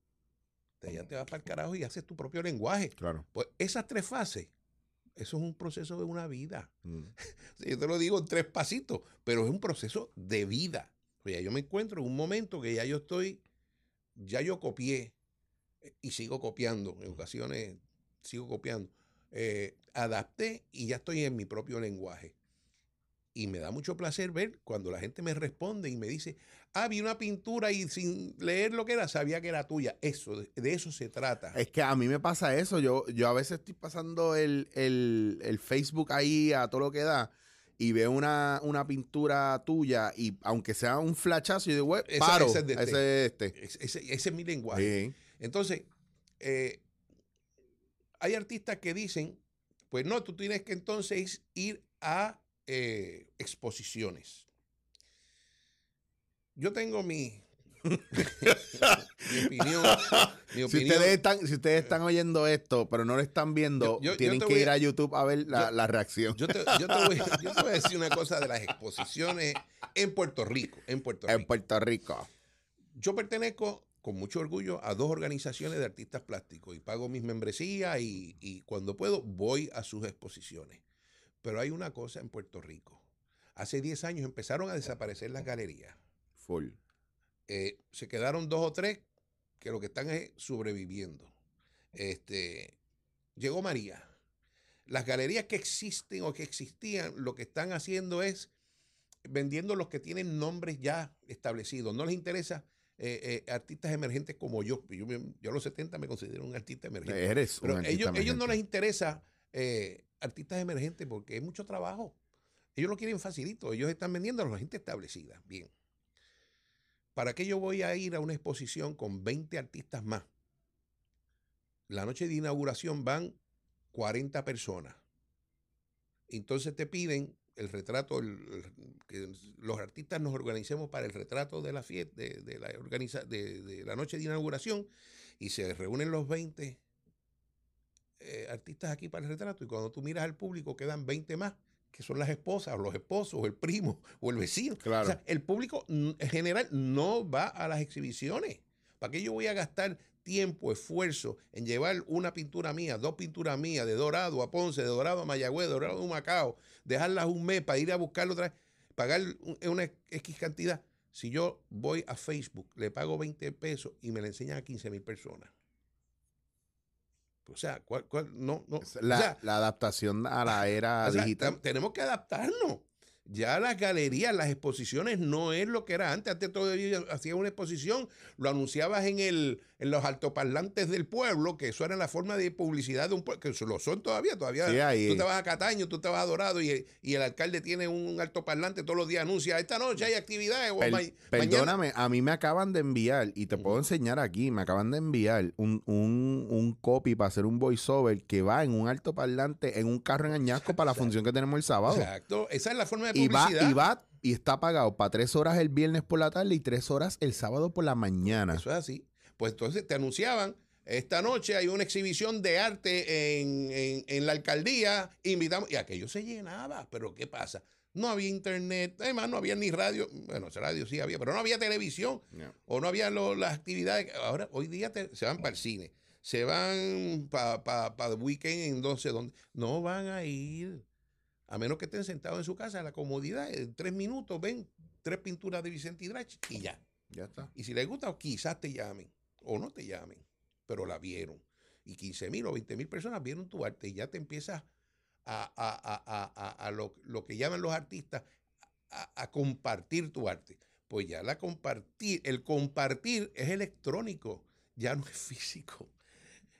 te, ya te vas para el carajo y haces tu propio lenguaje. Claro. Pues esas tres fases, eso es un proceso de una vida. Mm. Yo te lo digo en tres pasitos, pero es un proceso de vida. O sea, yo me encuentro en un momento que ya yo estoy, ya yo copié eh, y sigo copiando, en ocasiones sigo copiando. Eh, adapté y ya estoy en mi propio lenguaje. Y me da mucho placer ver cuando la gente me responde y me dice, ah, vi una pintura y sin leer lo que era, sabía que era tuya. Eso, de, de eso se trata. Es que a mí me pasa eso. Yo, yo a veces estoy pasando el, el- el Facebook ahí a todo lo que da y veo una, una pintura tuya y aunque sea un flashazo, yo digo, "Güey, Ese- paro. ese es de este". Ese es este. Ese, ese- ese es mi lenguaje. Entonces, eh, hay artistas que dicen, pues no, tú tienes que entonces ir a eh, exposiciones. Yo tengo mi, mi opinión. Mi Si ustedes, están, si ustedes están oyendo esto, pero no lo están viendo, Yo- yo- yo tienen que ir a- YouTube a ver la, la reacción. Te, te voy, yo te voy a decir una cosa de las exposiciones en Puerto Rico. En Puerto Rico. en Puerto Rico. Yo pertenezco con mucho orgullo a dos organizaciones de artistas plásticos y pago mis membresías y, y cuando puedo voy a sus exposiciones. Pero hay una cosa en Puerto Rico. Hace 10 años empezaron a desaparecer las galerías. Full. Eh, se quedaron dos o tres que lo que están es sobreviviendo. Este, llegó María. Las galerías que existen o que existían, lo que están haciendo es vendiendo los que tienen nombres ya establecidos. No les interesa eh, eh, artistas emergentes como yo. Yo, a los 70 me considero un artista emergente. Eres un Pero artista ellos, ellos no les interesa eh, artistas emergentes porque es mucho trabajo. Ellos lo quieren facilito. Ellos están vendiendo a la gente establecida. Bien. ¿Para qué yo voy a ir a una exposición con 20 artistas más? La noche de inauguración van 40 personas. Entonces te piden el retrato, que los artistas nos organicemos para el retrato de la fiesta, de la noche de inauguración, y se reúnen los 20 eh, artistas aquí para el retrato, y cuando tú miras al público quedan 20 más, que son las esposas, o los esposos, o el primo, o el vecino. Claro. O sea, el público en general no va a las exhibiciones. ¿Para qué yo voy a gastar tiempo, esfuerzo en llevar una pintura mía, dos pinturas mías, de Dorado a Ponce, de Dorado a Mayagüez, de Dorado a Macao, dejarlas un mes para ir a buscarlo otra vez, pagar un- una X cantidad? Si yo voy a Facebook, le pago 20 pesos y me la enseñan a 15 mil personas. O sea, ¿cuál, cuál? No, no. La, o sea, la adaptación a la era o sea, digital. tenemos que adaptarnos. Ya las galerías, las exposiciones no es lo que era antes. Antes todavía hacías una exposición, lo anunciabas en, el, en los altoparlantes del pueblo, que eso era la forma de publicidad de un pueblo, que lo son todavía. Todavía Sí, ahí. tú te vas a Cataño, tú te vas a Dorado y, el- y el alcalde tiene un altoparlante todos los días, anuncia, esta noche hay actividades. o Per- ma- mañana- perdóname, a mí me acaban de enviar, y te puedo enseñar aquí, me acaban de enviar un, un, un copy para hacer un voiceover que va en un alto parlante en un carro en Añasco para la función que tenemos el sábado. Exacto, esa es la forma de Y va, y va y está pagado para tres horas el viernes por la tarde y tres horas el sábado por la mañana. Eso es así. Pues entonces te anunciaban, esta noche hay una exhibición de arte en, en- en la alcaldía, invitamos, y aquello se llenaba, pero ¿qué pasa? No había internet, además no había ni radio, bueno, radio sí había, pero no había televisión, No. o no había lo- las actividades. Ahora, hoy día te- se van para el cine, se van para pa, el weekend en no sé dónde. No van a ir, a menos que estén sentados en su casa, la comodidad, en tres minutos ven tres pinturas de Vicente Hidrach y ya. Ya está. Y si les gusta, quizás te llamen o no te llamen. pero la vieron. Y 15 mil o 20 mil personas vieron tu arte y ya te empiezas a, a- a- a- lo, lo que llaman los artistas a, a compartir tu arte. Pues ya la compartir, el compartir es electrónico, ya no es físico.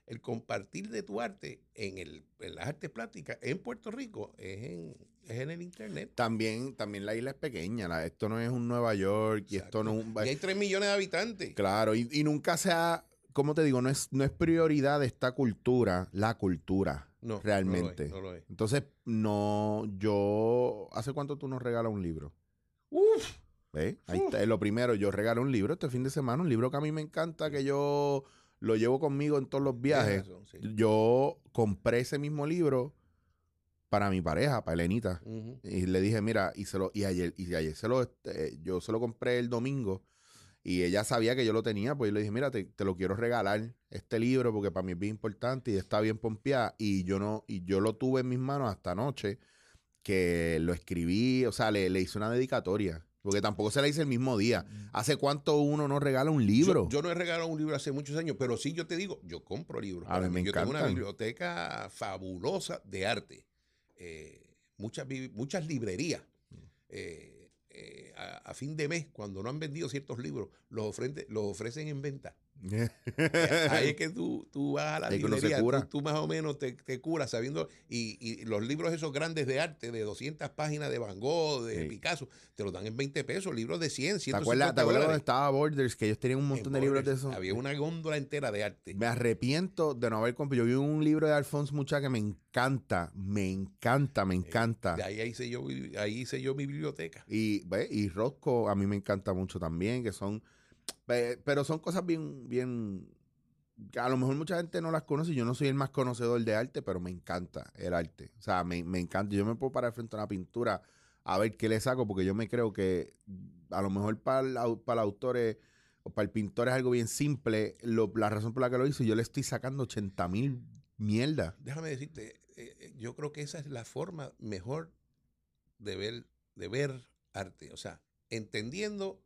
El compartir de tu arte en, el, en las artes plásticas en Puerto Rico es en, es en el internet. También, también la isla es pequeña. la- esto no es un Nueva York y esto no es un... Y hay 3 millones de habitantes. Claro, y, y nunca se ha, como te digo, no es, no es prioridad de esta cultura, la cultura, No, realmente. No lo es. no lo es. Entonces, no, yo, ¿hace cuánto tú nos regalas un libro? Uf, ¿Ves? Ahí está, es lo primero, yo regalo un libro este fin de semana, un libro que a mí me encanta, que yo lo llevo conmigo en todos los viajes. tienes razón, sí. Yo compré ese mismo libro para mi pareja, para Elenita. Y le dije, mira, y se lo, y ayer, y ayer se lo, este, yo se lo compré el domingo y ella sabía que yo lo tenía, pues yo le dije, mira, te, te lo quiero regalar este libro porque para mí es bien importante y está bien pompeada. Y yo no, y yo lo tuve en mis manos hasta anoche, que lo escribí, o sea, le, le hice una dedicatoria. Porque tampoco se la hice el mismo día. ¿Hace cuánto uno no regala un libro? Yo, yo no he regalado un libro hace muchos años, pero sí yo te digo, yo compro libros. A para mí me Yo tengo una biblioteca fabulosa de arte. Eh, muchas, muchas librerías. eh, eh, a, a fin de mes, cuando no han vendido ciertos libros, los, ofrende- los ofrecen en venta. Ahí es que tú, tú vas a la librería. Tú, tú más o menos te, te curas sabiendo, y, y los libros esos grandes de arte, de 200 páginas de Van Gogh, de Sí. Picasso, te los dan en 20 pesos, libros de 100, ¿Te 150 acuerdas, ¿te acuerdas cuando estaba Borders? Que ellos tenían un montón de libros de esos. Había una góndola entera de arte. Me arrepiento de no haber comprado. Yo vi un libro de Alphonse Mucha que me encanta, me encanta, me encanta. Eh, De ahí, ahí hice yo, ahí hice yo mi biblioteca. Y, y Rosco a mí me encanta mucho también, que son, pero son cosas bien, bien, a lo mejor mucha gente no las conoce. Yo no soy el más conocedor de arte, pero me encanta el arte. O sea, me, me encanta. Yo me puedo parar frente a una pintura a ver qué le saco, porque yo me creo que a lo mejor para el, para autor o para el pintor es algo bien simple. Lo- la razón por la que lo hizo, yo le estoy sacando 80 mil mierda. Déjame decirte, eh, yo creo que esa es la forma mejor de ver, de ver arte. O sea, entendiendo,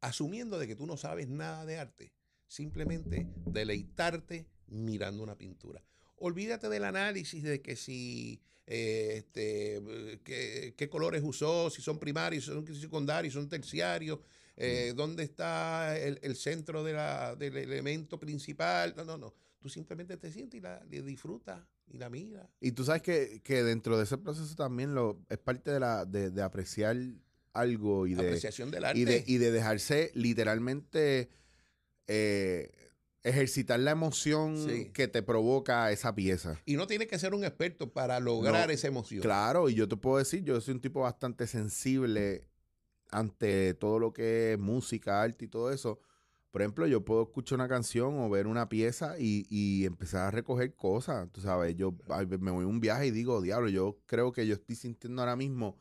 asumiendo de que tú no sabes nada de arte, simplemente deleitarte mirando una pintura. Olvídate del análisis de que si eh, este, qué, qué colores usó, si son primarios, si son secundarios, si son terciarios, eh, dónde está el, el centro de la- del elemento principal. No, no, no. Tú simplemente te sientes y la, la disfrutas y la miras. Y tú sabes que, que dentro de ese proceso también lo, es parte de, la, de, de apreciar algo y de, Apreciación del arte. y de, y de dejarse literalmente eh, ejercitar la emoción Sí. que te provoca esa pieza. Y no tienes que ser un experto para lograr No, esa emoción. Claro, y yo te puedo decir, yo soy un tipo bastante sensible ante todo lo que es música, arte y todo eso. Por ejemplo, yo puedo escuchar una canción o ver una pieza y, y empezar a recoger cosas. Tú sabes, yo me voy a un viaje y digo, diablo, yo creo que yo estoy sintiendo ahora mismo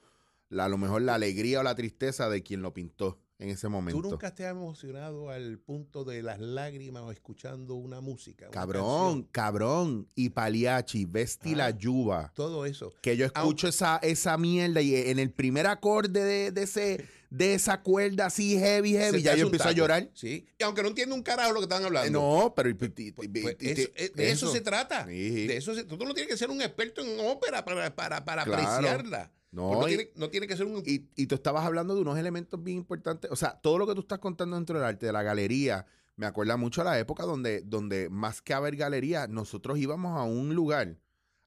la- a lo mejor la alegría o la tristeza de quien lo pintó en ese momento. ¿Tú nunca te has emocionado al punto de las lágrimas o escuchando una música? una Cabrón, canción? cabrón. Y Paliachi, Vesti la Ah. Yuba. Todo eso. Que yo escucho esa, esa mierda y en el primer acorde de, de ese, de esa cuerda así heavy, heavy, ya yo empiezo a llorar. Sí. Y aunque no entiendo un carajo lo que están hablando. No, pero... Pues- pues eso- eh, de eso, eso. se trata. Sí. De eso se- tú no tienes que ser un experto en ópera para, para, para Claro. apreciarla. No, no, y- tiene, no tiene que ser un... Y, y tú estabas hablando de unos elementos bien importantes. O sea, todo lo que tú estás contando dentro del arte, de la galería, me acuerda mucho a la época donde, donde más que haber galería, nosotros íbamos a un lugar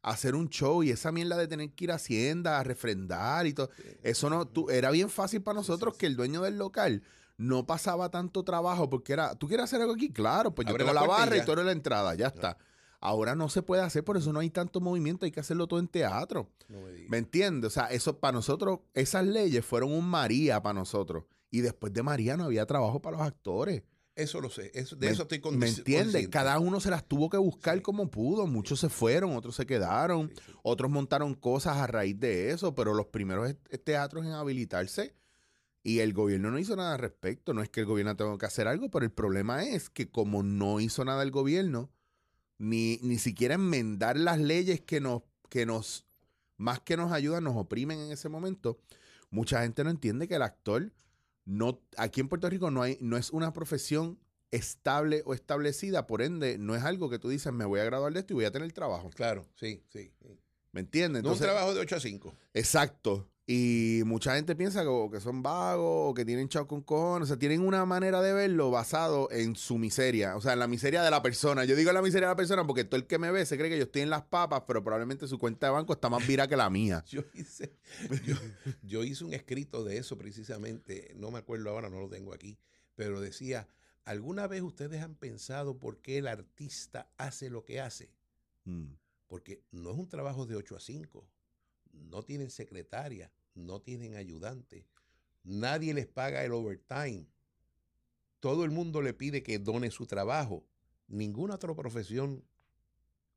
a hacer un show y esa mierda de tener que ir a Hacienda a refrendar y todo. Eso no, tú, era bien fácil para nosotros que el dueño del local no pasaba tanto trabajo porque era, ¿tú quieres hacer algo aquí? Claro, pues yo Abre tengo la y barra y ya. tú eres la entrada, ya está. Ahora no se puede hacer, por eso no hay tanto movimiento, hay que hacerlo todo en teatro. No me digas. ¿Me entiendes? O sea, eso para nosotros, esas leyes fueron un María para nosotros. Y después de María no había trabajo para los actores. Eso lo sé. Eso, de ¿Me- eso estoy con- ¿Me entiendes? Cada uno se las tuvo que buscar Sí. como pudo. Muchos se fueron, otros se quedaron, Sí, otros montaron cosas a raíz de eso, pero los primeros teatros en habilitarse y el gobierno no hizo nada al respecto. No es que el gobierno tenga que hacer algo, pero el problema es que como no hizo nada el gobierno, ni, ni siquiera enmendar las leyes que nos, que nos, más que nos ayudan, nos oprimen en ese momento, mucha gente no entiende que el actor no, aquí en Puerto Rico no hay, no es una profesión estable o establecida, por ende, no es algo que tú dices, me voy a graduar de esto y voy a tener trabajo. Claro, sí, sí. sí. ¿Me entiendes? No un trabajo de 8 a 5. Exacto. Y mucha gente piensa que, o que son vagos o que tienen chao con cojones. O sea, tienen una manera de verlo basado en su miseria. O sea, en la miseria de la persona. Yo digo la miseria de la persona porque todo el que me ve se cree que yo estoy en las papas, pero probablemente su cuenta de banco está más vira que la mía. Yo hice, yo, yo hice un escrito de eso precisamente, no me acuerdo ahora, no lo tengo aquí, pero decía, ¿alguna vez ustedes han pensado por qué el artista hace lo que hace? Mm. Porque no es un trabajo de 8 a 5, no tienen secretaria, no tienen ayudante, nadie les paga el overtime, todo el mundo le pide que done su trabajo, ninguna otra profesión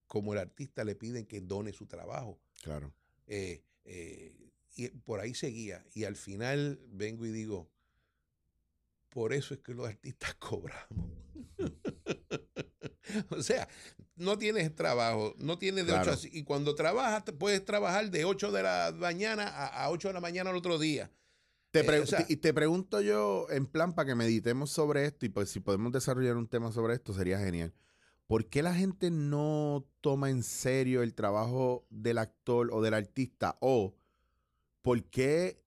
como el artista le piden que done su trabajo. Claro. Eh, eh, y por ahí seguía. Y al final vengo y digo, por eso es que los artistas cobramos. o sea, no tienes trabajo, no tienes de Claro. 8 a 5. Y cuando trabajas, te puedes trabajar de 8 de la mañana a, a 8 de la mañana al otro día. Te Eh, o sea- y te pregunto yo, en plan, para que meditemos sobre esto y pues si podemos desarrollar un tema sobre esto, sería genial. ¿Por qué la gente no toma en serio el trabajo del actor o del artista? O ¿por qué,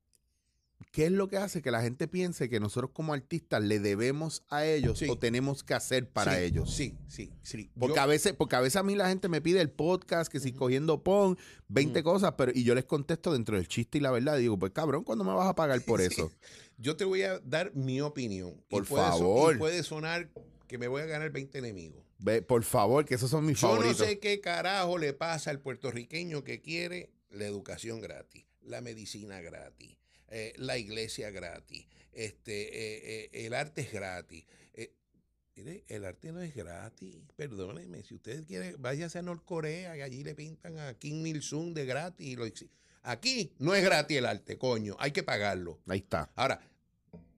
qué es lo que hace que la gente piense que nosotros como artistas le debemos a ellos Sí. o tenemos que hacer para Sí, ellos? Sí, sí, sí. Porque Yo- a veces, porque a veces a mí la gente me pide el podcast, que si cogiendo pon, 20 cosas, pero y yo les contesto dentro del chiste y la verdad. Digo, pues cabrón, ¿cuándo me vas a pagar por Sí. eso? Yo te voy a dar mi opinión. Y Por so- favor. y puede sonar que me voy a ganar 20 enemigos. Ve, por favor, que esos son mis Yo favoritos. no sé qué carajo le pasa al puertorriqueño que quiere la educación gratis, la medicina gratis, eh, la iglesia gratis, este, eh, eh, el arte es gratis. Mire, el arte no es gratis, perdóneme. Si usted quiere, váyase a Norcorea y allí le pintan a Kim Il-sung de gratis. y lo exhi- Aquí no es gratis el arte, coño, hay que pagarlo. Ahí está. Ahora,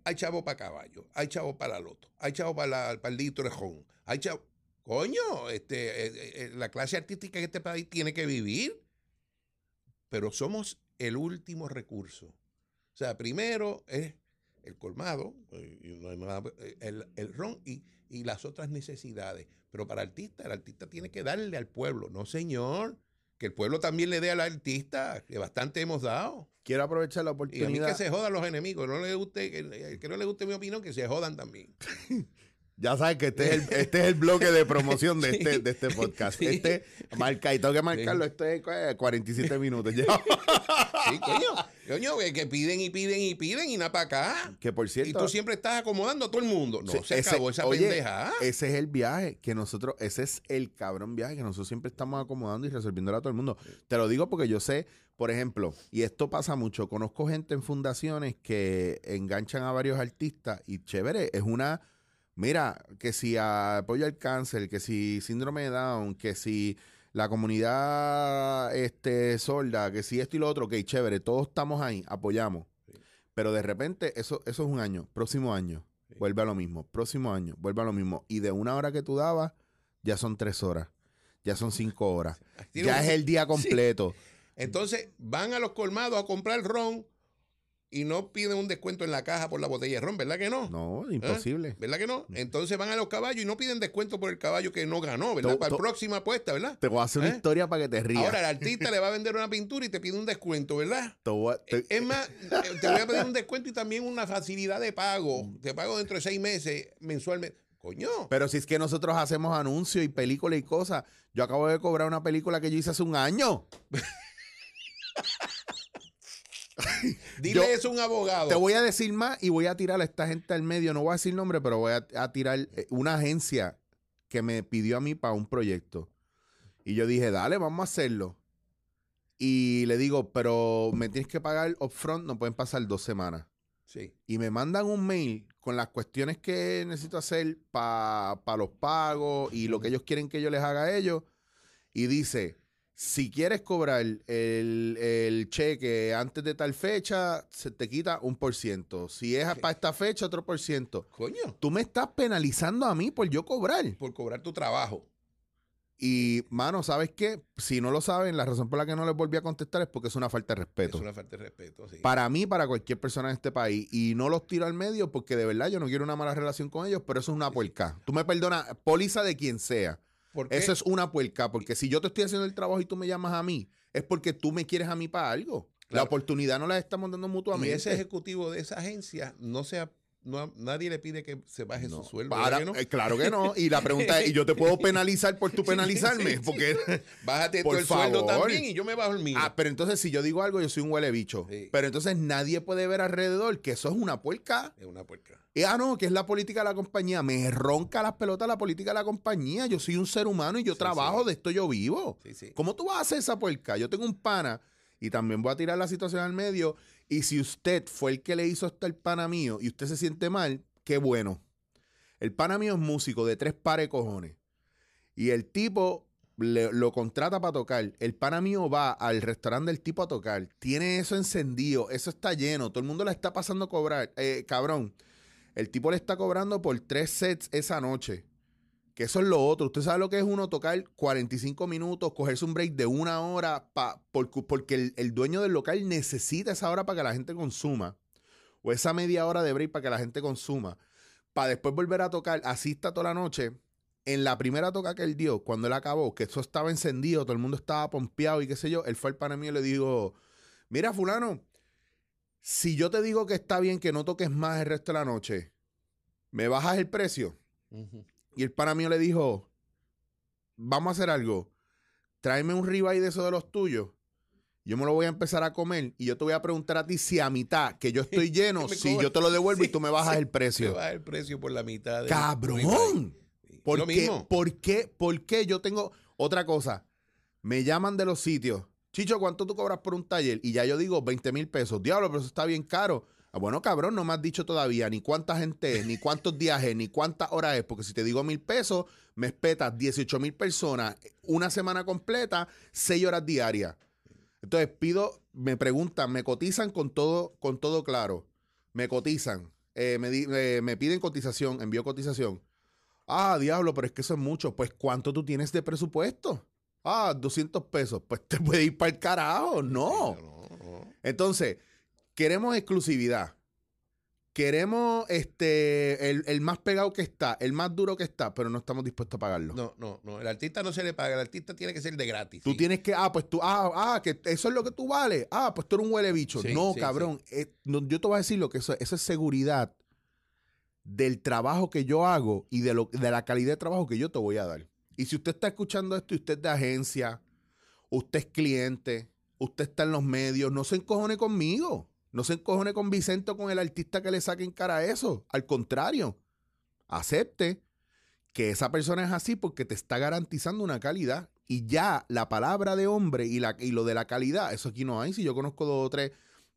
hay chavo para caballo, hay chavo para la loto, hay chavo para, la- para el hay chavo. Coño, este, eh, eh, la clase artística en este país tiene que vivir, pero somos el último recurso. O sea, primero es el colmado, eh, eh, el, el ron y, y las otras necesidades. Pero para el artista, el artista tiene que darle al pueblo. No, señor, que el pueblo también le dé al artista, que bastante hemos dado. Quiero aprovechar la Y a mí que oportunidad. se jodan los enemigos, no le guste, que, el que no le guste mi opinión, que se jodan también. Ya sabes que este es el, este es el bloque de promoción de, Sí. este, de este podcast. Sí. Este, marca, y tengo que marcarlo, este es eh, 47 minutos. ya. Sí, coño, coño, que, piden y piden y piden y nada para acá. que por Y cierto, tú siempre estás acomodando a todo el mundo. No, se ese- acabó esa oye, pendeja. Ese es el viaje que nosotros, ese es el cabrón viaje que nosotros siempre estamos acomodando y resolviéndole a todo el mundo. Te lo digo porque yo sé, por ejemplo, y esto pasa mucho, conozco gente en fundaciones que enganchan a varios artistas y chévere, es una, mira, que si apoyo al cáncer, que si síndrome de Down, que si la comunidad este, sorda, que si esto y lo otro, ok, chévere, todos estamos ahí, apoyamos. Pero de repente, eso, eso es un año, próximo año, vuelve a lo mismo, próximo año, vuelve a lo mismo. Y de una hora que tú dabas, ya son tres horas, ya son cinco horas, ya es el día completo. Entonces van a los colmados a comprar ron y no piden un descuento en la caja por la botella de ron, ¿verdad que no? No, imposible. ¿Verdad que no? Entonces van a los caballos y no piden descuento por el caballo que no ganó, ¿verdad? To- Para la próxima apuesta, ¿verdad? Te voy a hacer una ¿Eh? historia para que te rías. Ahora el artista le va a vender una pintura y te pide un descuento, ¿verdad? Te- Es más, eh, te voy a pedir un descuento y también una facilidad de pago. Te pago dentro de seis meses mensualmente. Coño. pero si es que nosotros hacemos anuncios y películas y cosas, yo acabo de cobrar una película que yo hice hace un año. Dile yo- eso a un abogado. Te voy a decir más y voy a tirar a esta gente al medio. No voy a decir nombre, pero voy a, a tirar eh, una agencia que me pidió a mí para un proyecto. Y yo dije, dale, vamos a hacerlo. Y le digo, pero me tienes que pagar upfront, no pueden pasar dos semanas. Sí. Y me mandan un mail con las cuestiones que necesito hacer para los pagos y lo que ellos quieren que yo les haga a ellos. Y dice, si quieres cobrar el, el cheque antes de tal fecha, se te quita un por ciento. Si es para esta fecha, otro por ciento. Coño. Tú me estás penalizando a mí por yo cobrar. Por cobrar tu trabajo. Y, mano, ¿sabes qué? Si no lo saben, la razón por la que no les volví a contestar es porque es una falta de respeto. Es una falta de respeto, sí. Para mí, para cualquier persona en este país. Y no los tiro al medio porque de verdad yo no quiero una mala relación con ellos, pero eso es una puerca. Tú me perdonas, póliza de quien sea. ¿Por qué? Eso es una puerca, porque si yo te estoy haciendo el trabajo y tú me llamas a mí, es porque tú me quieres a mí para algo. La oportunidad no la estamos dando y mutuamente. ese ejecutivo de esa agencia no sea, no, nadie le pide que se baje No. su sueldo. Eh, claro que no. Y la pregunta es, ¿y yo te puedo penalizar por tu penalizarme? sí, sí. Porque Bájate Por el sueldo también y yo me bajo el mío. Ah, pero entonces si yo digo algo, yo soy un huele bicho. Sí. Pero entonces nadie puede ver alrededor que eso es una puerca. es una puerca. Y, ah, no, que es la política de la compañía. Me ronca las pelotas la política de la compañía. Yo soy un ser humano y yo trabajo, de esto yo vivo. Sí, sí. ¿Cómo tú vas a hacer esa puerca? Yo tengo un pana y también voy a tirar la situación al medio. Y si usted fue el que le hizo hasta el pana mío y usted se siente mal, qué bueno. El pana mío es músico de tres pares de cojones. Y el tipo le- lo contrata para tocar. El pana mío va al restaurante del tipo a tocar. Tiene eso encendido. Eso está lleno. Todo el mundo le está pasando a cobrar. Eh, cabrón. El tipo le está cobrando por tres sets esa noche. Que eso es lo otro. Usted sabe lo que es uno tocar 45 minutos, cogerse un break de una hora, pa- por- porque el, el dueño del local necesita esa hora para que la gente consuma. O esa media hora de break para que la gente consuma. Para después volver a tocar, asista toda la noche. En la primera toca que él dio, cuando él acabó, que eso estaba encendido, todo el mundo estaba pompeado y qué sé yo, él fue al pana mío y le dijo, mira fulano, si yo te digo que está bien que no toques más el resto de la noche, ¿me bajas el precio? Ujú. Y el pana mío le dijo, vamos a hacer algo, tráeme un ribeye de eso de los tuyos. Yo me lo voy a empezar a comer y yo te voy a preguntar a ti si a mitad, que yo estoy lleno, Me si yo te lo devuelvo y tú me bajas sí. el precio. baja el precio por la mitad. ¡Cabrón! ¿Por Lo qué, mismo. ¿Por qué? ¿Por qué yo tengo otra cosa? Me llaman de los sitios. Chicho, ¿cuánto tú cobras por un taller? Y ya yo digo 20 mil pesos. Diablo, pero eso está bien caro. Ah, bueno, cabrón, no me has dicho todavía ni cuánta gente es, ni cuántos días es, ni cuántas horas es. Porque si te digo mil pesos, me espetas 18 mil personas, una semana completa, seis horas diarias. Entonces pido, me preguntan, me cotizan con todo, con todo claro. Me cotizan. eh, me, di- eh, me piden cotización, envío cotización. Ah, diablo, pero es que eso es mucho. Pues, ¿cuánto tú tienes de presupuesto? Ah, 200 pesos. Pues te puede ir para el carajo. No. Entonces, queremos exclusividad. Queremos este el, el más pegado que está, el más duro que está, pero no estamos dispuestos a pagarlo. No, no, no. El artista no se le paga. El artista tiene que ser de gratis. Tú sí. tienes que, ah, pues tú, ah, ah, que eso es lo que tú vales. Ah, pues tú eres un huele bicho. Sí, no, sí, cabrón. eh, no, yo te voy a decir lo que eso, eso es seguridad del trabajo que yo hago y de, lo, de la calidad de trabajo que yo te voy a dar. Y si usted está escuchando esto y usted es de agencia, usted es cliente, usted está en los medios, no se encojone conmigo. No se encojone con Vicente o con el artista que le saque en cara eso. Al contrario, acepte que esa persona es así porque te está garantizando una calidad. Y ya la palabra de hombre y, la, y lo de la calidad, eso aquí no hay. Si yo conozco dos o tres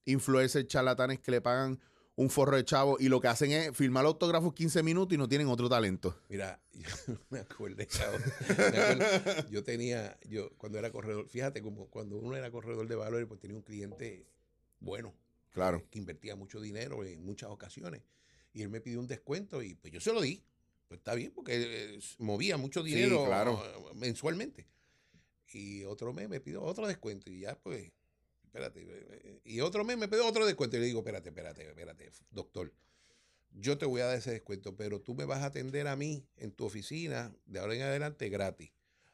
influencers charlatanes que le pagan un forro de chavo y lo que hacen es firmar autógrafos 15 minutos y no tienen otro talento. Mira, yo me acuerdo, chavo, me acuerdo, yo tenía, yo cuando era corredor, fíjate como cuando uno era corredor de valores, pues tenía un cliente bueno, Claro. que invertía mucho dinero en muchas ocasiones. Y él me pidió un descuento y pues yo se lo di. Pues está bien, porque eh, movía mucho Sí, dinero claro. eh, mensualmente. Y otro mes me pidió otro descuento y ya pues, espérate. eh, Y otro mes me pidió otro descuento y le digo, espérate, espérate, espérate, doctor. Yo te voy a dar ese descuento, pero tú me vas a atender a mí en tu oficina de ahora en adelante gratis.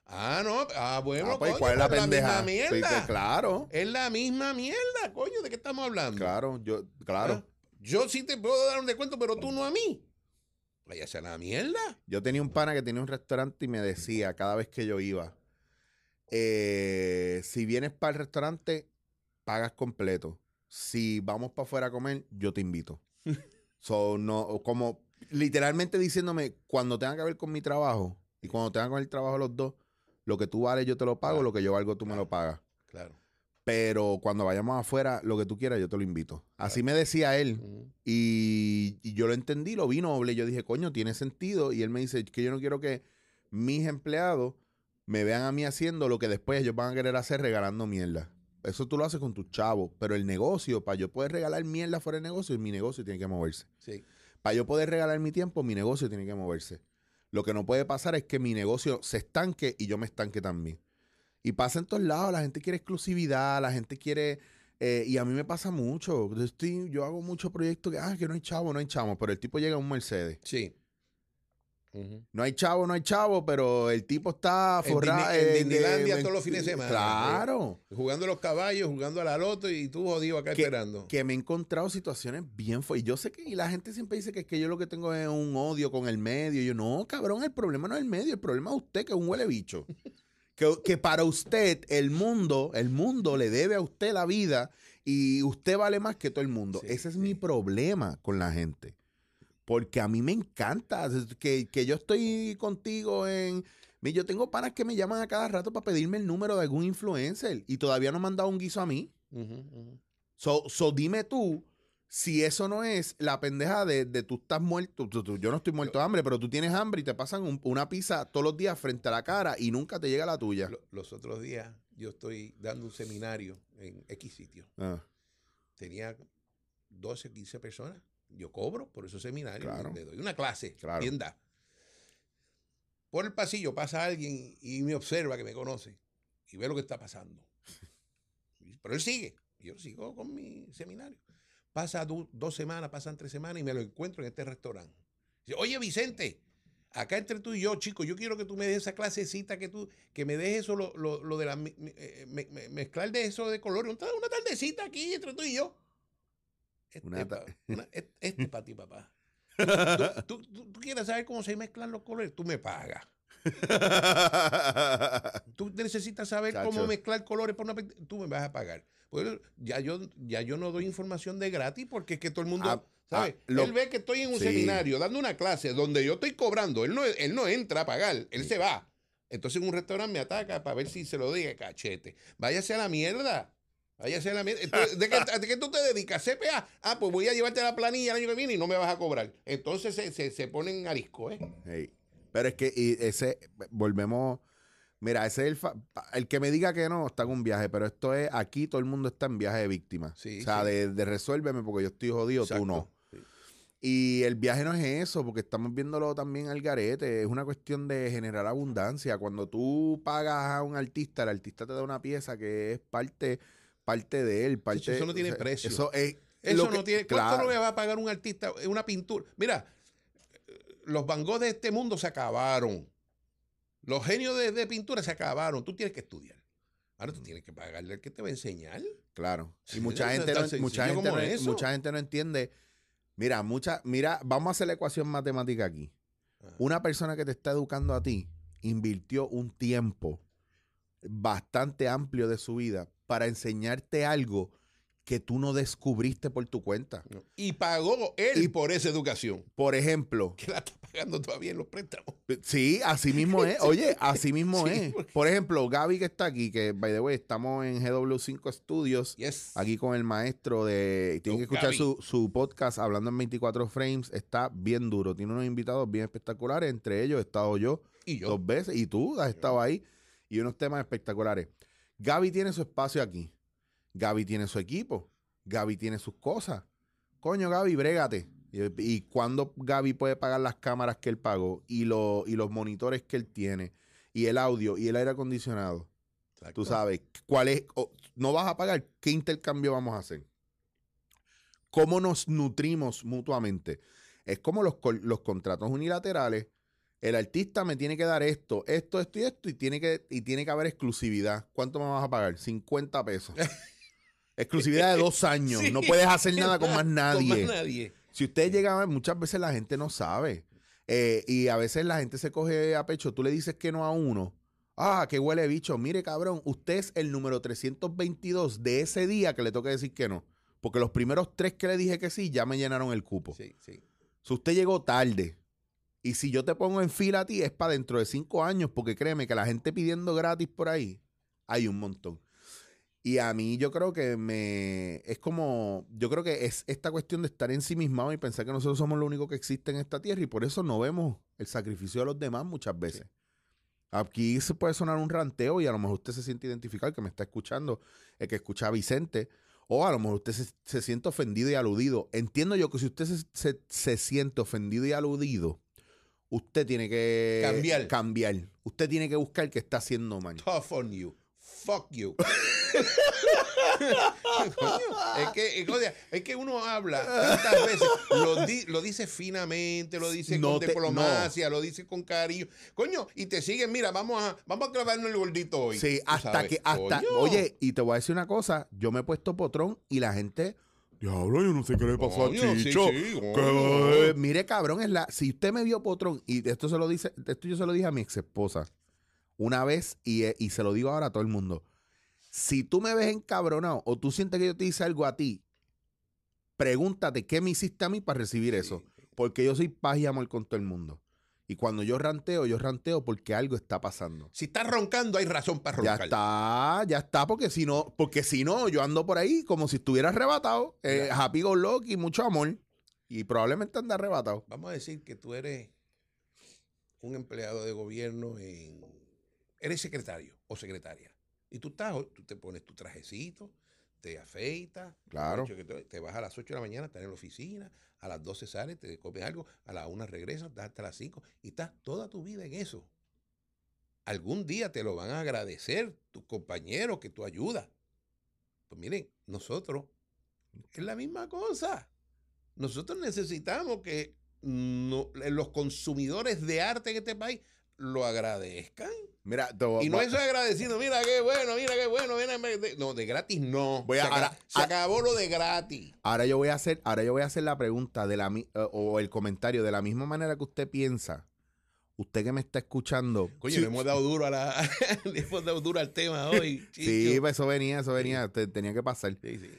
Ah, no, ah, bueno, Ah, pues, coño, ¿cuál es la pues, pendeja? misma Sí, mierda. claro, Es la misma mierda, coño, ¿de qué estamos hablando? claro, yo, claro. ¿Ah? Yo sí te puedo dar un descuento, pero tú no a mí. Vaya a la mierda. Yo tenía un pana que tenía un restaurante y me decía cada vez que yo iba, eh, si vienes para el restaurante, pagas completo. Si vamos para afuera a comer, yo te invito. so, no, como literalmente diciéndome, cuando tenga que ver con mi trabajo y cuando tenga que ver el trabajo de los dos, lo que tú vales yo te lo pago, Claro. lo que yo valgo tú me lo pagas. Claro. Pero cuando vayamos afuera, lo que tú quieras, yo te lo invito. Así me decía él. Y, y yo lo entendí, lo vi noble. Yo dije, coño, tiene sentido. Y él me dice que yo no quiero que mis empleados me vean a mí haciendo lo que después ellos van a querer hacer regalando mierda. Eso tú lo haces con tus chavos. Pero el negocio, para yo poder regalar mierda fuera del negocio, mi negocio tiene que moverse. Sí. Para yo poder regalar mi tiempo, mi negocio tiene que moverse. Lo que no puede pasar es que mi negocio se estanque y yo me estanque también. Y pasa en todos lados, la gente quiere exclusividad, la gente quiere... eh, y a mí me pasa mucho. Yo, estoy, yo hago muchos proyectos que, ah, que no hay chavo, no hay chavo, pero el tipo llega a un Mercedes. Sí. No hay chavo, no hay chavo, pero el tipo está En forrado. Disney- en Disneylandia todos los fines de semana. Claro. Jugando a los caballos, jugando a la loto y tú jodido acá que, esperando. que me he encontrado situaciones bien fuertes. Y yo sé que y la gente siempre dice que es que yo lo que tengo es un odio con el medio. Y yo, no, cabrón, el problema no es el medio, el problema es usted, que es un huele bicho. que, que para usted, el mundo, el mundo le debe a usted la vida y usted vale más que todo el mundo. Sí, Ese es sí. mi problema con la gente. Porque a mí me encanta que, que yo estoy contigo en... Yo tengo panas que me llaman a cada rato para pedirme el número de algún influencer y todavía no me han dado un guiso a mí. So, so dime tú si eso no es la pendeja de, de tú estás muerto. tú- tú- yo no estoy muerto de hambre, pero tú tienes hambre y te pasan un- una pizza todos los días frente a la cara y nunca te llega la tuya. Lo- Los otros días yo estoy dando un seminario en X sitio. Ah, Tenía 12, 15 personas. Yo cobro por esos seminarios. Claro. Le doy una clase. Claro. Bien da. Por el pasillo pasa alguien y me observa que me conoce y ve lo que está pasando. Pero él sigue. Yo sigo con mi seminario. Pasa dos semanas, pasan tres semanas y me lo encuentro en este restaurante. Dice, oye Vicente, acá entre tú y yo, chico, yo quiero que tú me des esa clasecita, que tú, que me dejes eso, lo, lo- lo de la, me- me- mezclar de eso de colores, una, una tardecita aquí entre tú y yo. Este Una pa- ta- una- es- este para ti, papá. Tú, tú- tú- tú quieres saber cómo se mezclan los colores, tú me pagas. Tú necesitas saber Chacho. cómo mezclar colores por una tú me vas a pagar. Pues ya yo ya yo no doy información de gratis porque es que todo el mundo Ah, ¿sabes? ah, lo- él ve que estoy en un Sí. seminario dando una clase donde yo estoy cobrando, él no él no entra a pagar, él se va. Entonces en un restaurante me ataca para ver si se lo diga cachete. Váyase a la mierda. Váyase a la. Entonces, ¿de, qué, ¿De qué tú te dedicas? CPA. Ah, pues voy a llevarte la planilla el año que viene y no me vas a cobrar. Entonces se, se, se ponen arisco, ¿eh? Hey, Pero es que y ese, volvemos, mira, ese es el, fa- el que me diga que no, está en un viaje, pero esto es, aquí todo el mundo está en viaje de víctima. Sí, o sea, sí. de, de resuélveme porque yo estoy jodido, tú no. Sí. Y el viaje no es eso, porque estamos viéndolo también al garete. Es una cuestión de generar abundancia. Cuando tú pagas a un artista, el artista te da una pieza que es parte, parte de él. Parte, eso no tiene o sea, precio. Eso es. Eso lo no tiene. ¿Cuánto claro. no le va a pagar un artista una pintura? Mira, los Van Gogh de este mundo se acabaron. Los genios de, de pintura se acabaron. Tú tienes que estudiar. Ahora tú tienes que pagarle al que te va a enseñar. Claro. Y mucha gente, no, mucha, gente no, eso. mucha gente no entiende. Mira, mucha, mira, vamos a hacer la ecuación matemática aquí. Ajá. Una persona que te está educando a ti invirtió un tiempo bastante amplio de su vida para enseñarte algo que tú no descubriste por tu cuenta. Y pagó él Y- por esa educación. Por ejemplo, Que la está pagando todavía en los préstamos. sí, así mismo es. Oye, así mismo Sí, es. porque- Por ejemplo, Gaby que está aquí, que by the way, estamos en GW5 Studios. Yes. aquí con el maestro de... Tienen que escuchar su, su podcast hablando en 24 frames. Está bien duro. Tiene unos invitados bien espectaculares. Entre ellos he estado yo, Y yo. dos veces y tú has estado ahí. Y unos temas espectaculares. Gaby tiene su espacio aquí. Gaby tiene su equipo. Gaby tiene sus cosas. Coño, Gaby, brégate. Y, y cuándo Gaby puede pagar las cámaras que él pagó y, lo- y los monitores que él tiene y el audio y el aire acondicionado. Exacto. Tú sabes cuál es, no vas a pagar, ¿qué intercambio vamos a hacer? ¿Cómo nos nutrimos mutuamente? Es como los, los contratos unilaterales. El artista me tiene que dar esto, esto, esto y esto, y tiene que, y tiene que haber exclusividad. ¿Cuánto me vas a pagar? 50 pesos. exclusividad de dos años. Sí. No puedes hacer nada con más nadie. Con más nadie. Si ustedes llegan a ver, muchas veces la gente no sabe. Eh, y a veces la gente se coge a pecho. Tú le dices que no a uno. Ah, qué huele bicho. Mire, cabrón, usted es el número 322 de ese día que le toca decir que no. Porque los primeros tres que le dije que sí, ya me llenaron el cupo. Sí, sí. Si usted llegó tarde. Y si yo te pongo en fila a ti, es para dentro de cinco años, porque créeme que la gente pidiendo gratis por ahí, hay un montón. Y a mí yo creo que me... Es como... Yo creo que es esta cuestión de estar ensimismado y pensar que nosotros somos lo único que existe en esta tierra y por eso no vemos el sacrificio de los demás muchas veces. Aquí se puede sonar un ranteo y a lo mejor usted se siente identificado, el que me está escuchando, el que escucha a Vicente, o a lo mejor usted se, se siente ofendido y aludido. Entiendo yo que si usted se, se- se siente ofendido y aludido, usted tiene que Cambiar. cambiar. Usted tiene que buscar qué está haciendo mal. Tough on you. Fuck you. Es, que, es, que- que uno habla tantas veces, lo, di- lo dice finamente, lo dice No con te- diplomacia, lo dice con cariño. Coño, y te siguen, mira, vamos a, vamos a clavarnos el gordito hoy. Sí, hasta sabes. que, hasta, Coño. oye, y te voy a decir una cosa, yo me he puesto potrón y la gente, diablo, yo no sé qué le pasó Coño, a Chicho. sí, Que, coño. mire, cabrón, es la, si usted me vio potrón, y esto se lo dice, esto yo se lo dije a mi ex esposa una vez y, eh, y se lo digo ahora a todo el mundo. Si tú me ves encabronado o tú sientes que yo te hice algo a ti, pregúntate qué me hiciste a mí para recibir eso. Porque yo soy paz y amor con todo el mundo. Y cuando yo ranteo, yo ranteo porque algo está pasando. Si estás roncando, hay razón para Ya roncar. está, ya está, porque si no, porque si no, yo ando por ahí como si estuviera arrebatado, eh, happy go lucky, mucho amor, y probablemente anda arrebatado. Vamos a decir que tú eres un empleado de gobierno en... Eres secretario o secretaria. Y tú estás, tú te pones tu trajecito, te afeitas. Claro. Te vas a las 8 de la mañana, estás en la oficina, a las 12 sales, te comes algo, a las 1 regresas, estás hasta las 5 y estás toda tu vida en eso. Algún día te lo van a agradecer tus compañeros que tú ayudas. Pues miren, nosotros es la misma cosa. Nosotros necesitamos que no- los consumidores de arte en este país lo agradezcan. Mira, voy- Y no eso agradeciendo, mira qué bueno, mira qué bueno, mira, no, de gratis no. Voy a- se, ahora- aca- se acabó lo de gratis. ahora yo voy a hacer, ahora yo voy a hacer la pregunta de la eh, o el comentario de la misma manera que usted piensa. Usted que me está escuchando. Coño, Sí, le hemos dado duro a la, le hemos dado duro al tema hoy. Sí, pues eso venía, eso venía, te- tenía que pasar. Sí, sí,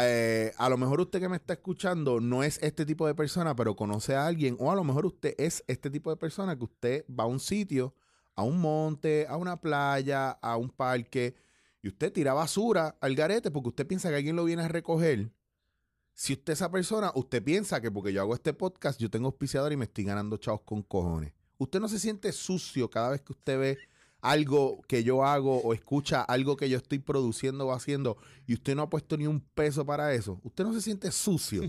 Eh, a lo mejor usted que me está escuchando no es este tipo de persona, pero conoce a alguien, o a lo mejor usted es este tipo de persona que usted va a un sitio, a un monte, a una playa, a un parque, y usted tira basura al garete porque usted piensa que alguien lo viene a recoger. Si usted es esa persona, usted piensa que porque yo hago este podcast, yo tengo auspiciador y me estoy ganando chavos con cojones. Usted no se siente sucio cada vez que usted ve algo que yo hago o escucha algo que yo estoy produciendo o haciendo y usted no ha puesto ni un peso para eso. Usted no se siente sucio.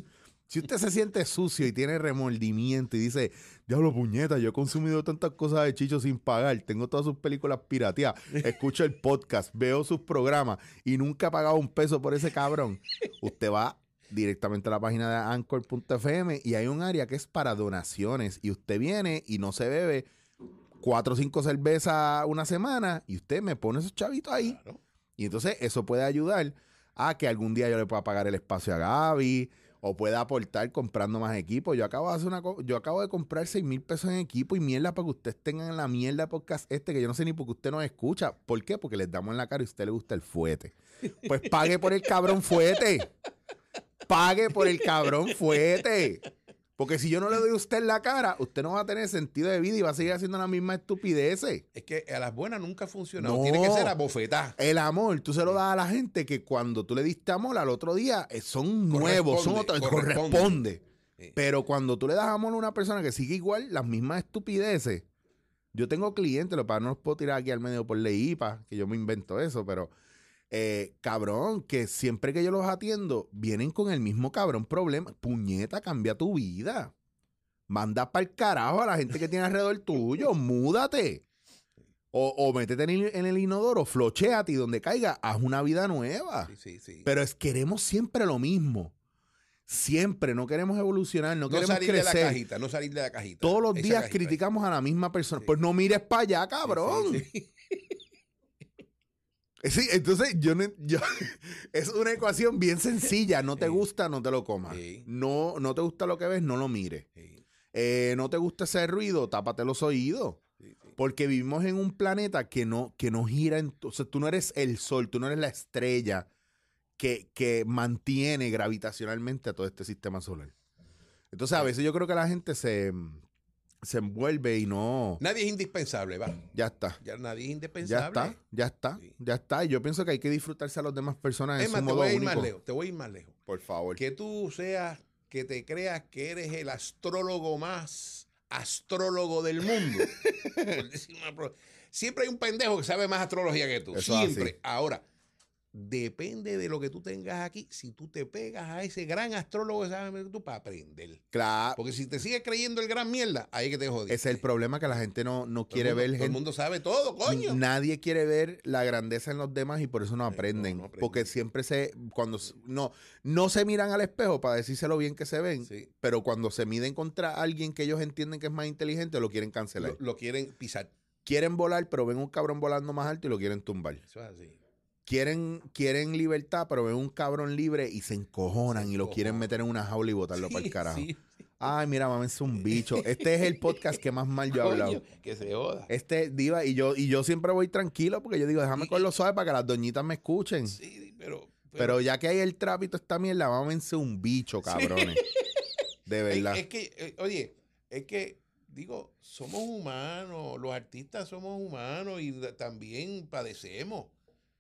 Si usted se siente sucio y tiene remordimiento y dice, diablo puñeta, yo he consumido tantas cosas de Chicho sin pagar, tengo todas sus películas pirateadas, escucho el podcast, veo sus programas y nunca he pagado un peso por ese cabrón, usted va directamente a la página de anchor.fm y hay un área que es para donaciones y usted viene y no se bebe cuatro o cinco cervezas una semana y usted me pone esos chavitos ahí. Claro. Y entonces eso puede ayudar a que algún día yo le pueda pagar el espacio a Gaby o pueda aportar comprando más equipo. Yo acabo de hacer una yo acabo de comprar 6 mil pesos en equipo y mierda para que ustedes tengan la mierda podcast este que yo no sé ni por qué usted nos escucha. ¿Por qué? Porque les damos en la cara y a usted le gusta el fuete. Pues pague por el cabrón fuete. Pague por el cabrón fuete. Porque si yo no le doy a usted la cara, usted no va a tener sentido de vida y va a seguir haciendo la misma estupideces. Es que a las buenas nunca ha funcionado. No. Tiene que ser a bofetá. El amor, tú se lo das a la gente que cuando tú le diste amor al otro día eh, son nuevos, son otros, corresponde. corresponde. Sí. Pero cuando tú le das amor a una persona que sigue igual las mismas estupideces, yo tengo clientes, lo para no los puedo tirar aquí al medio por ley IPA, que yo me invento eso, pero eh, cabrón, que siempre que yo los atiendo, vienen con el mismo cabrón problema. Puñeta, cambia tu vida. Manda para el carajo a la gente que tiene alrededor tuyo, múdate. O, o métete en el, en el inodoro, flocheate y donde caiga, haz una vida nueva. Sí, sí, sí. Pero es queremos siempre lo mismo. Siempre, no queremos evolucionar, no, no queremos salir de la cajita, no salir de la cajita. Todos los Esa días cajita. criticamos a la misma persona. Pues no mires para allá, Sí, cabrón. Sí, entonces yo, no- yo- es una ecuación bien sencilla. No te Sí. gusta, no te lo comas. Sí. No, no te gusta lo que ves, no lo mires. Sí, Eh, no te gusta ese ruido, tápate los oídos. Porque vivimos en un planeta que no, que no gira. En, o sea, tú no eres el sol, tú no eres la estrella que, que mantiene gravitacionalmente a todo este sistema solar. Entonces, a veces yo creo que la gente se, se envuelve y no. Nadie es indispensable, va. Ya está. Ya nadie es Ya indispensable. está, ya está, Sí. ya está. Y yo pienso que hay que disfrutarse a las demás personas en más, su te modo voy a ir único. más lejos. Te voy a ir más lejos. Por favor. Que tú seas, que te creas que eres el astrólogo más astrólogo del mundo. Siempre hay un pendejo que sabe más astrología que tú. Eso Siempre. Ahora, depende de lo que tú tengas aquí, si tú te pegas a ese gran astrólogo que sabe tú para aprender. Claro. Porque si te sigues creyendo el gran mierda, ahí que te jodiste. Es el problema que la gente no, no quiere mundo- ver Todo el mundo sabe todo, coño. Nadie quiere ver la grandeza en los demás y por eso no aprenden. no aprenden. Porque siempre se, cuando no, no se miran al espejo para decirse lo bien que se ven, Sí. pero cuando se miden contra alguien que ellos entienden que es más inteligente, lo quieren cancelar. Lo, lo quieren pisar. quieren volar, pero ven un cabrón volando más alto y lo quieren tumbar. Eso es así. Quieren, quieren libertad, pero ven un cabrón libre y se encojonan Se y lo quieren meter en una jaula y botarlo para el carajo. sí, sí. Ay, mira, mames, un bicho. Este es el podcast que más mal yo he hablado. Que se joda. Este diva y yo y yo siempre voy tranquilo porque yo digo, déjame con lo suave para que las doñitas me escuchen. Sí, pero, pero, ya que hay el trapito esta mierda, mámense un bicho, cabrones. De verdad. es que, eh, oye, es que, digo, somos humanos, los artistas somos humanos y también padecemos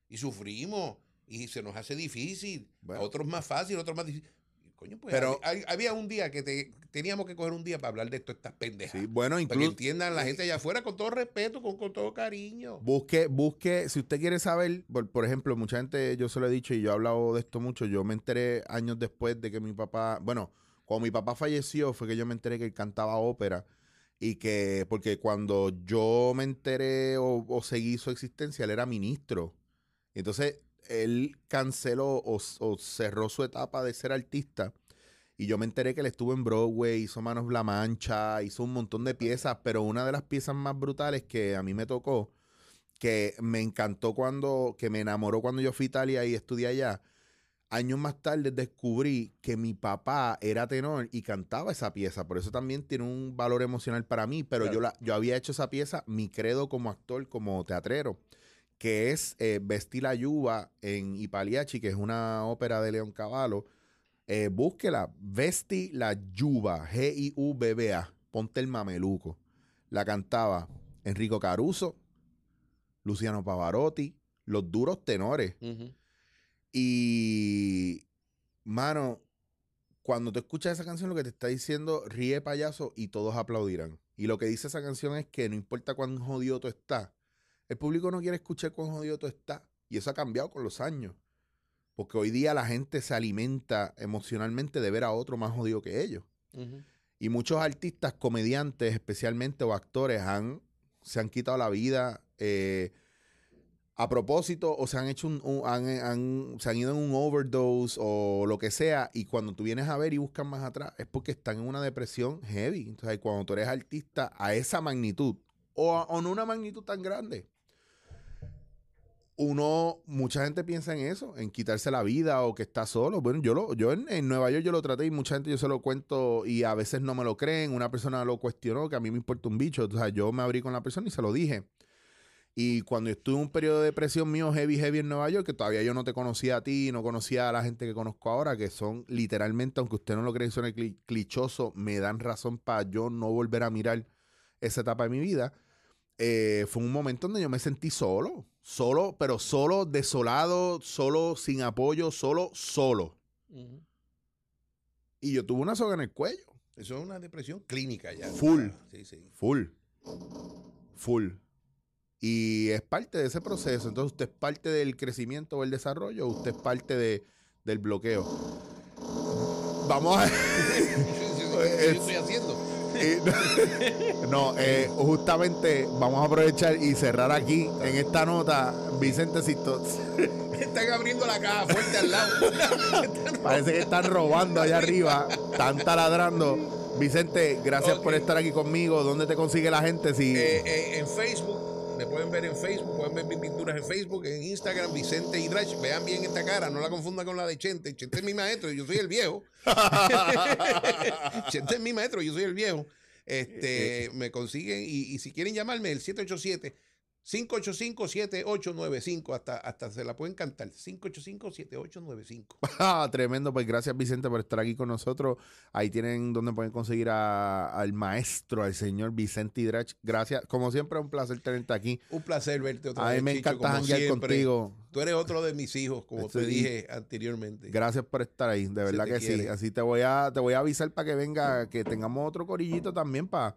y sufrimos y se nos hace difícil. Bueno. A otros más fácil, a otros más difícil. Coño, pues Pero- había, había un día que te- teníamos que coger un día para hablar de esto, estas pendejas. Sí, bueno, para que incluso entiendan la gente allá afuera con todo respeto, con, con todo cariño. busque, busque, si usted quiere saber, por, por ejemplo, mucha gente, yo se lo he dicho y yo he hablado de esto mucho, yo me enteré años después de que mi papá, bueno, cuando mi papá falleció fue que yo me enteré que él cantaba ópera y que, porque cuando yo me enteré o, o seguí su existencia, él era ministro. Entonces, él canceló o, o cerró su etapa de ser artista. Y yo me enteré que él estuvo en Broadway, hizo Manos La Mancha, hizo un montón de piezas, pero una de las piezas más brutales que a mí me tocó, que me encantó cuando, que me enamoró cuando yo fui a Italia y estudié allá, años más tarde descubrí que mi papá era tenor y cantaba esa pieza, por eso también tiene un valor emocional para mí, pero yo, la, yo había hecho esa pieza, mi credo como actor, como teatrero, que es eh, Vesti la Yuba en Ipaliachi, que es una ópera de León Cavallo. Eh, búsquela, Vesti la Yuba, G-I-U-B-B-A, ponte el mameluco. La cantaba Enrico Caruso, Luciano Pavarotti, los duros tenores. Y, mano, cuando tú escuchas esa canción, lo que te está diciendo, ríe payaso y todos aplaudirán. Y lo que dice esa canción es que no importa cuán jodido tú estás, el público no quiere escuchar cuán jodido tú estás. Y eso ha cambiado con los años. Porque hoy día la gente se alimenta emocionalmente de ver a otro más jodido que ellos. Y muchos artistas, comediantes especialmente o actores han, se han quitado la vida eh, a propósito o se han hecho un, un- han, han- se han ido en un overdose o lo que sea. Y cuando tú vienes a ver y buscas más atrás es porque están en una depresión heavy. Entonces cuando tú eres artista a esa magnitud o, a- o no una magnitud tan grande. Uno, mucha gente piensa en eso, en quitarse la vida o que está solo. Bueno, yo lo, yo en, en Nueva York yo lo traté y mucha gente yo se lo cuento y a veces no me lo creen. Una persona lo cuestionó, que a mí me importa un bicho. O sea, yo me abrí con la persona y se lo dije. Y cuando estuve en un periodo de depresión mío heavy, heavy en Nueva York, que todavía yo no te conocía a ti, no conocía a la gente que conozco ahora, que son literalmente, aunque usted no lo cree, son cli- clichoso, me dan razón para yo no volver a mirar esa etapa de mi vida. Eh, fue un momento donde yo me sentí solo, solo, pero solo, desolado, solo, sin apoyo, solo, solo. Y yo tuve una soga en el cuello. Eso es una depresión clínica ya. Full. Sí, sí. Full. Full. Y es parte de ese proceso. Entonces, usted es parte del crecimiento o el desarrollo, o usted es parte de, del bloqueo. Vamos a. Yo estoy haciendo. No, eh, justamente vamos a aprovechar y cerrar aquí en esta nota. Vicente Sisto, Están abriendo la caja fuerte al lado. parece que están robando allá arriba, están taladrando. Vicente, gracias por estar aquí conmigo. ¿Dónde te consigue la gente? Si, Eh, eh, en Facebook, me pueden ver en Facebook, pueden ver mis pinturas en Facebook, en Instagram, Vicente Hidrach. Vean bien esta cara, no la confundan con la de Chente. Chente es mi maestro, yo soy el viejo. Chente es mi maestro, yo soy el viejo. Este, me consiguen y, y si quieren llamarme, el 787 585-7895, hasta, hasta se la pueden cantar. 585-7895. Ah, tremendo, pues gracias Vicente por estar aquí con nosotros. Ahí tienen donde pueden conseguir a- al maestro, al señor Vicente Hidrach. Gracias, como siempre, un placer tenerte aquí. Un placer verte otra A mí vez. me Chicho, encanta janguear contigo. Tú eres otro de mis hijos, como te dije anteriormente. Gracias por estar ahí, de verdad que sí. Así te voy a te voy a avisar para que venga, que tengamos otro corillito también para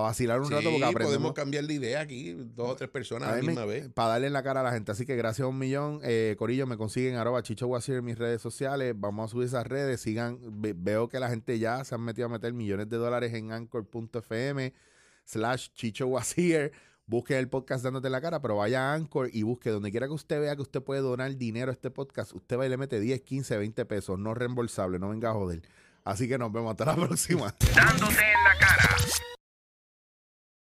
vacilar un Sí, rato porque podemos aprendemos. cambiar de idea aquí, dos o tres personas a A la me- misma vez. Para darle en la cara a la gente. Así que gracias a un millón. Eh, Corillo, me consiguen arroba Chicho Guasir en mis redes sociales. Vamos a subir esas redes. Sigan. ve- veo que la gente ya se han metido a meter millones de dólares en anchor.fm slash Chicho Guasir. Busque el podcast dándote en la cara, pero vaya a Anchor y busque donde quiera que usted vea que usted puede donar dinero a este podcast. Usted va y le mete 10, 15, 20 pesos. No reembolsable. No venga a joder. Así que nos vemos hasta la próxima. Dándote en la cara.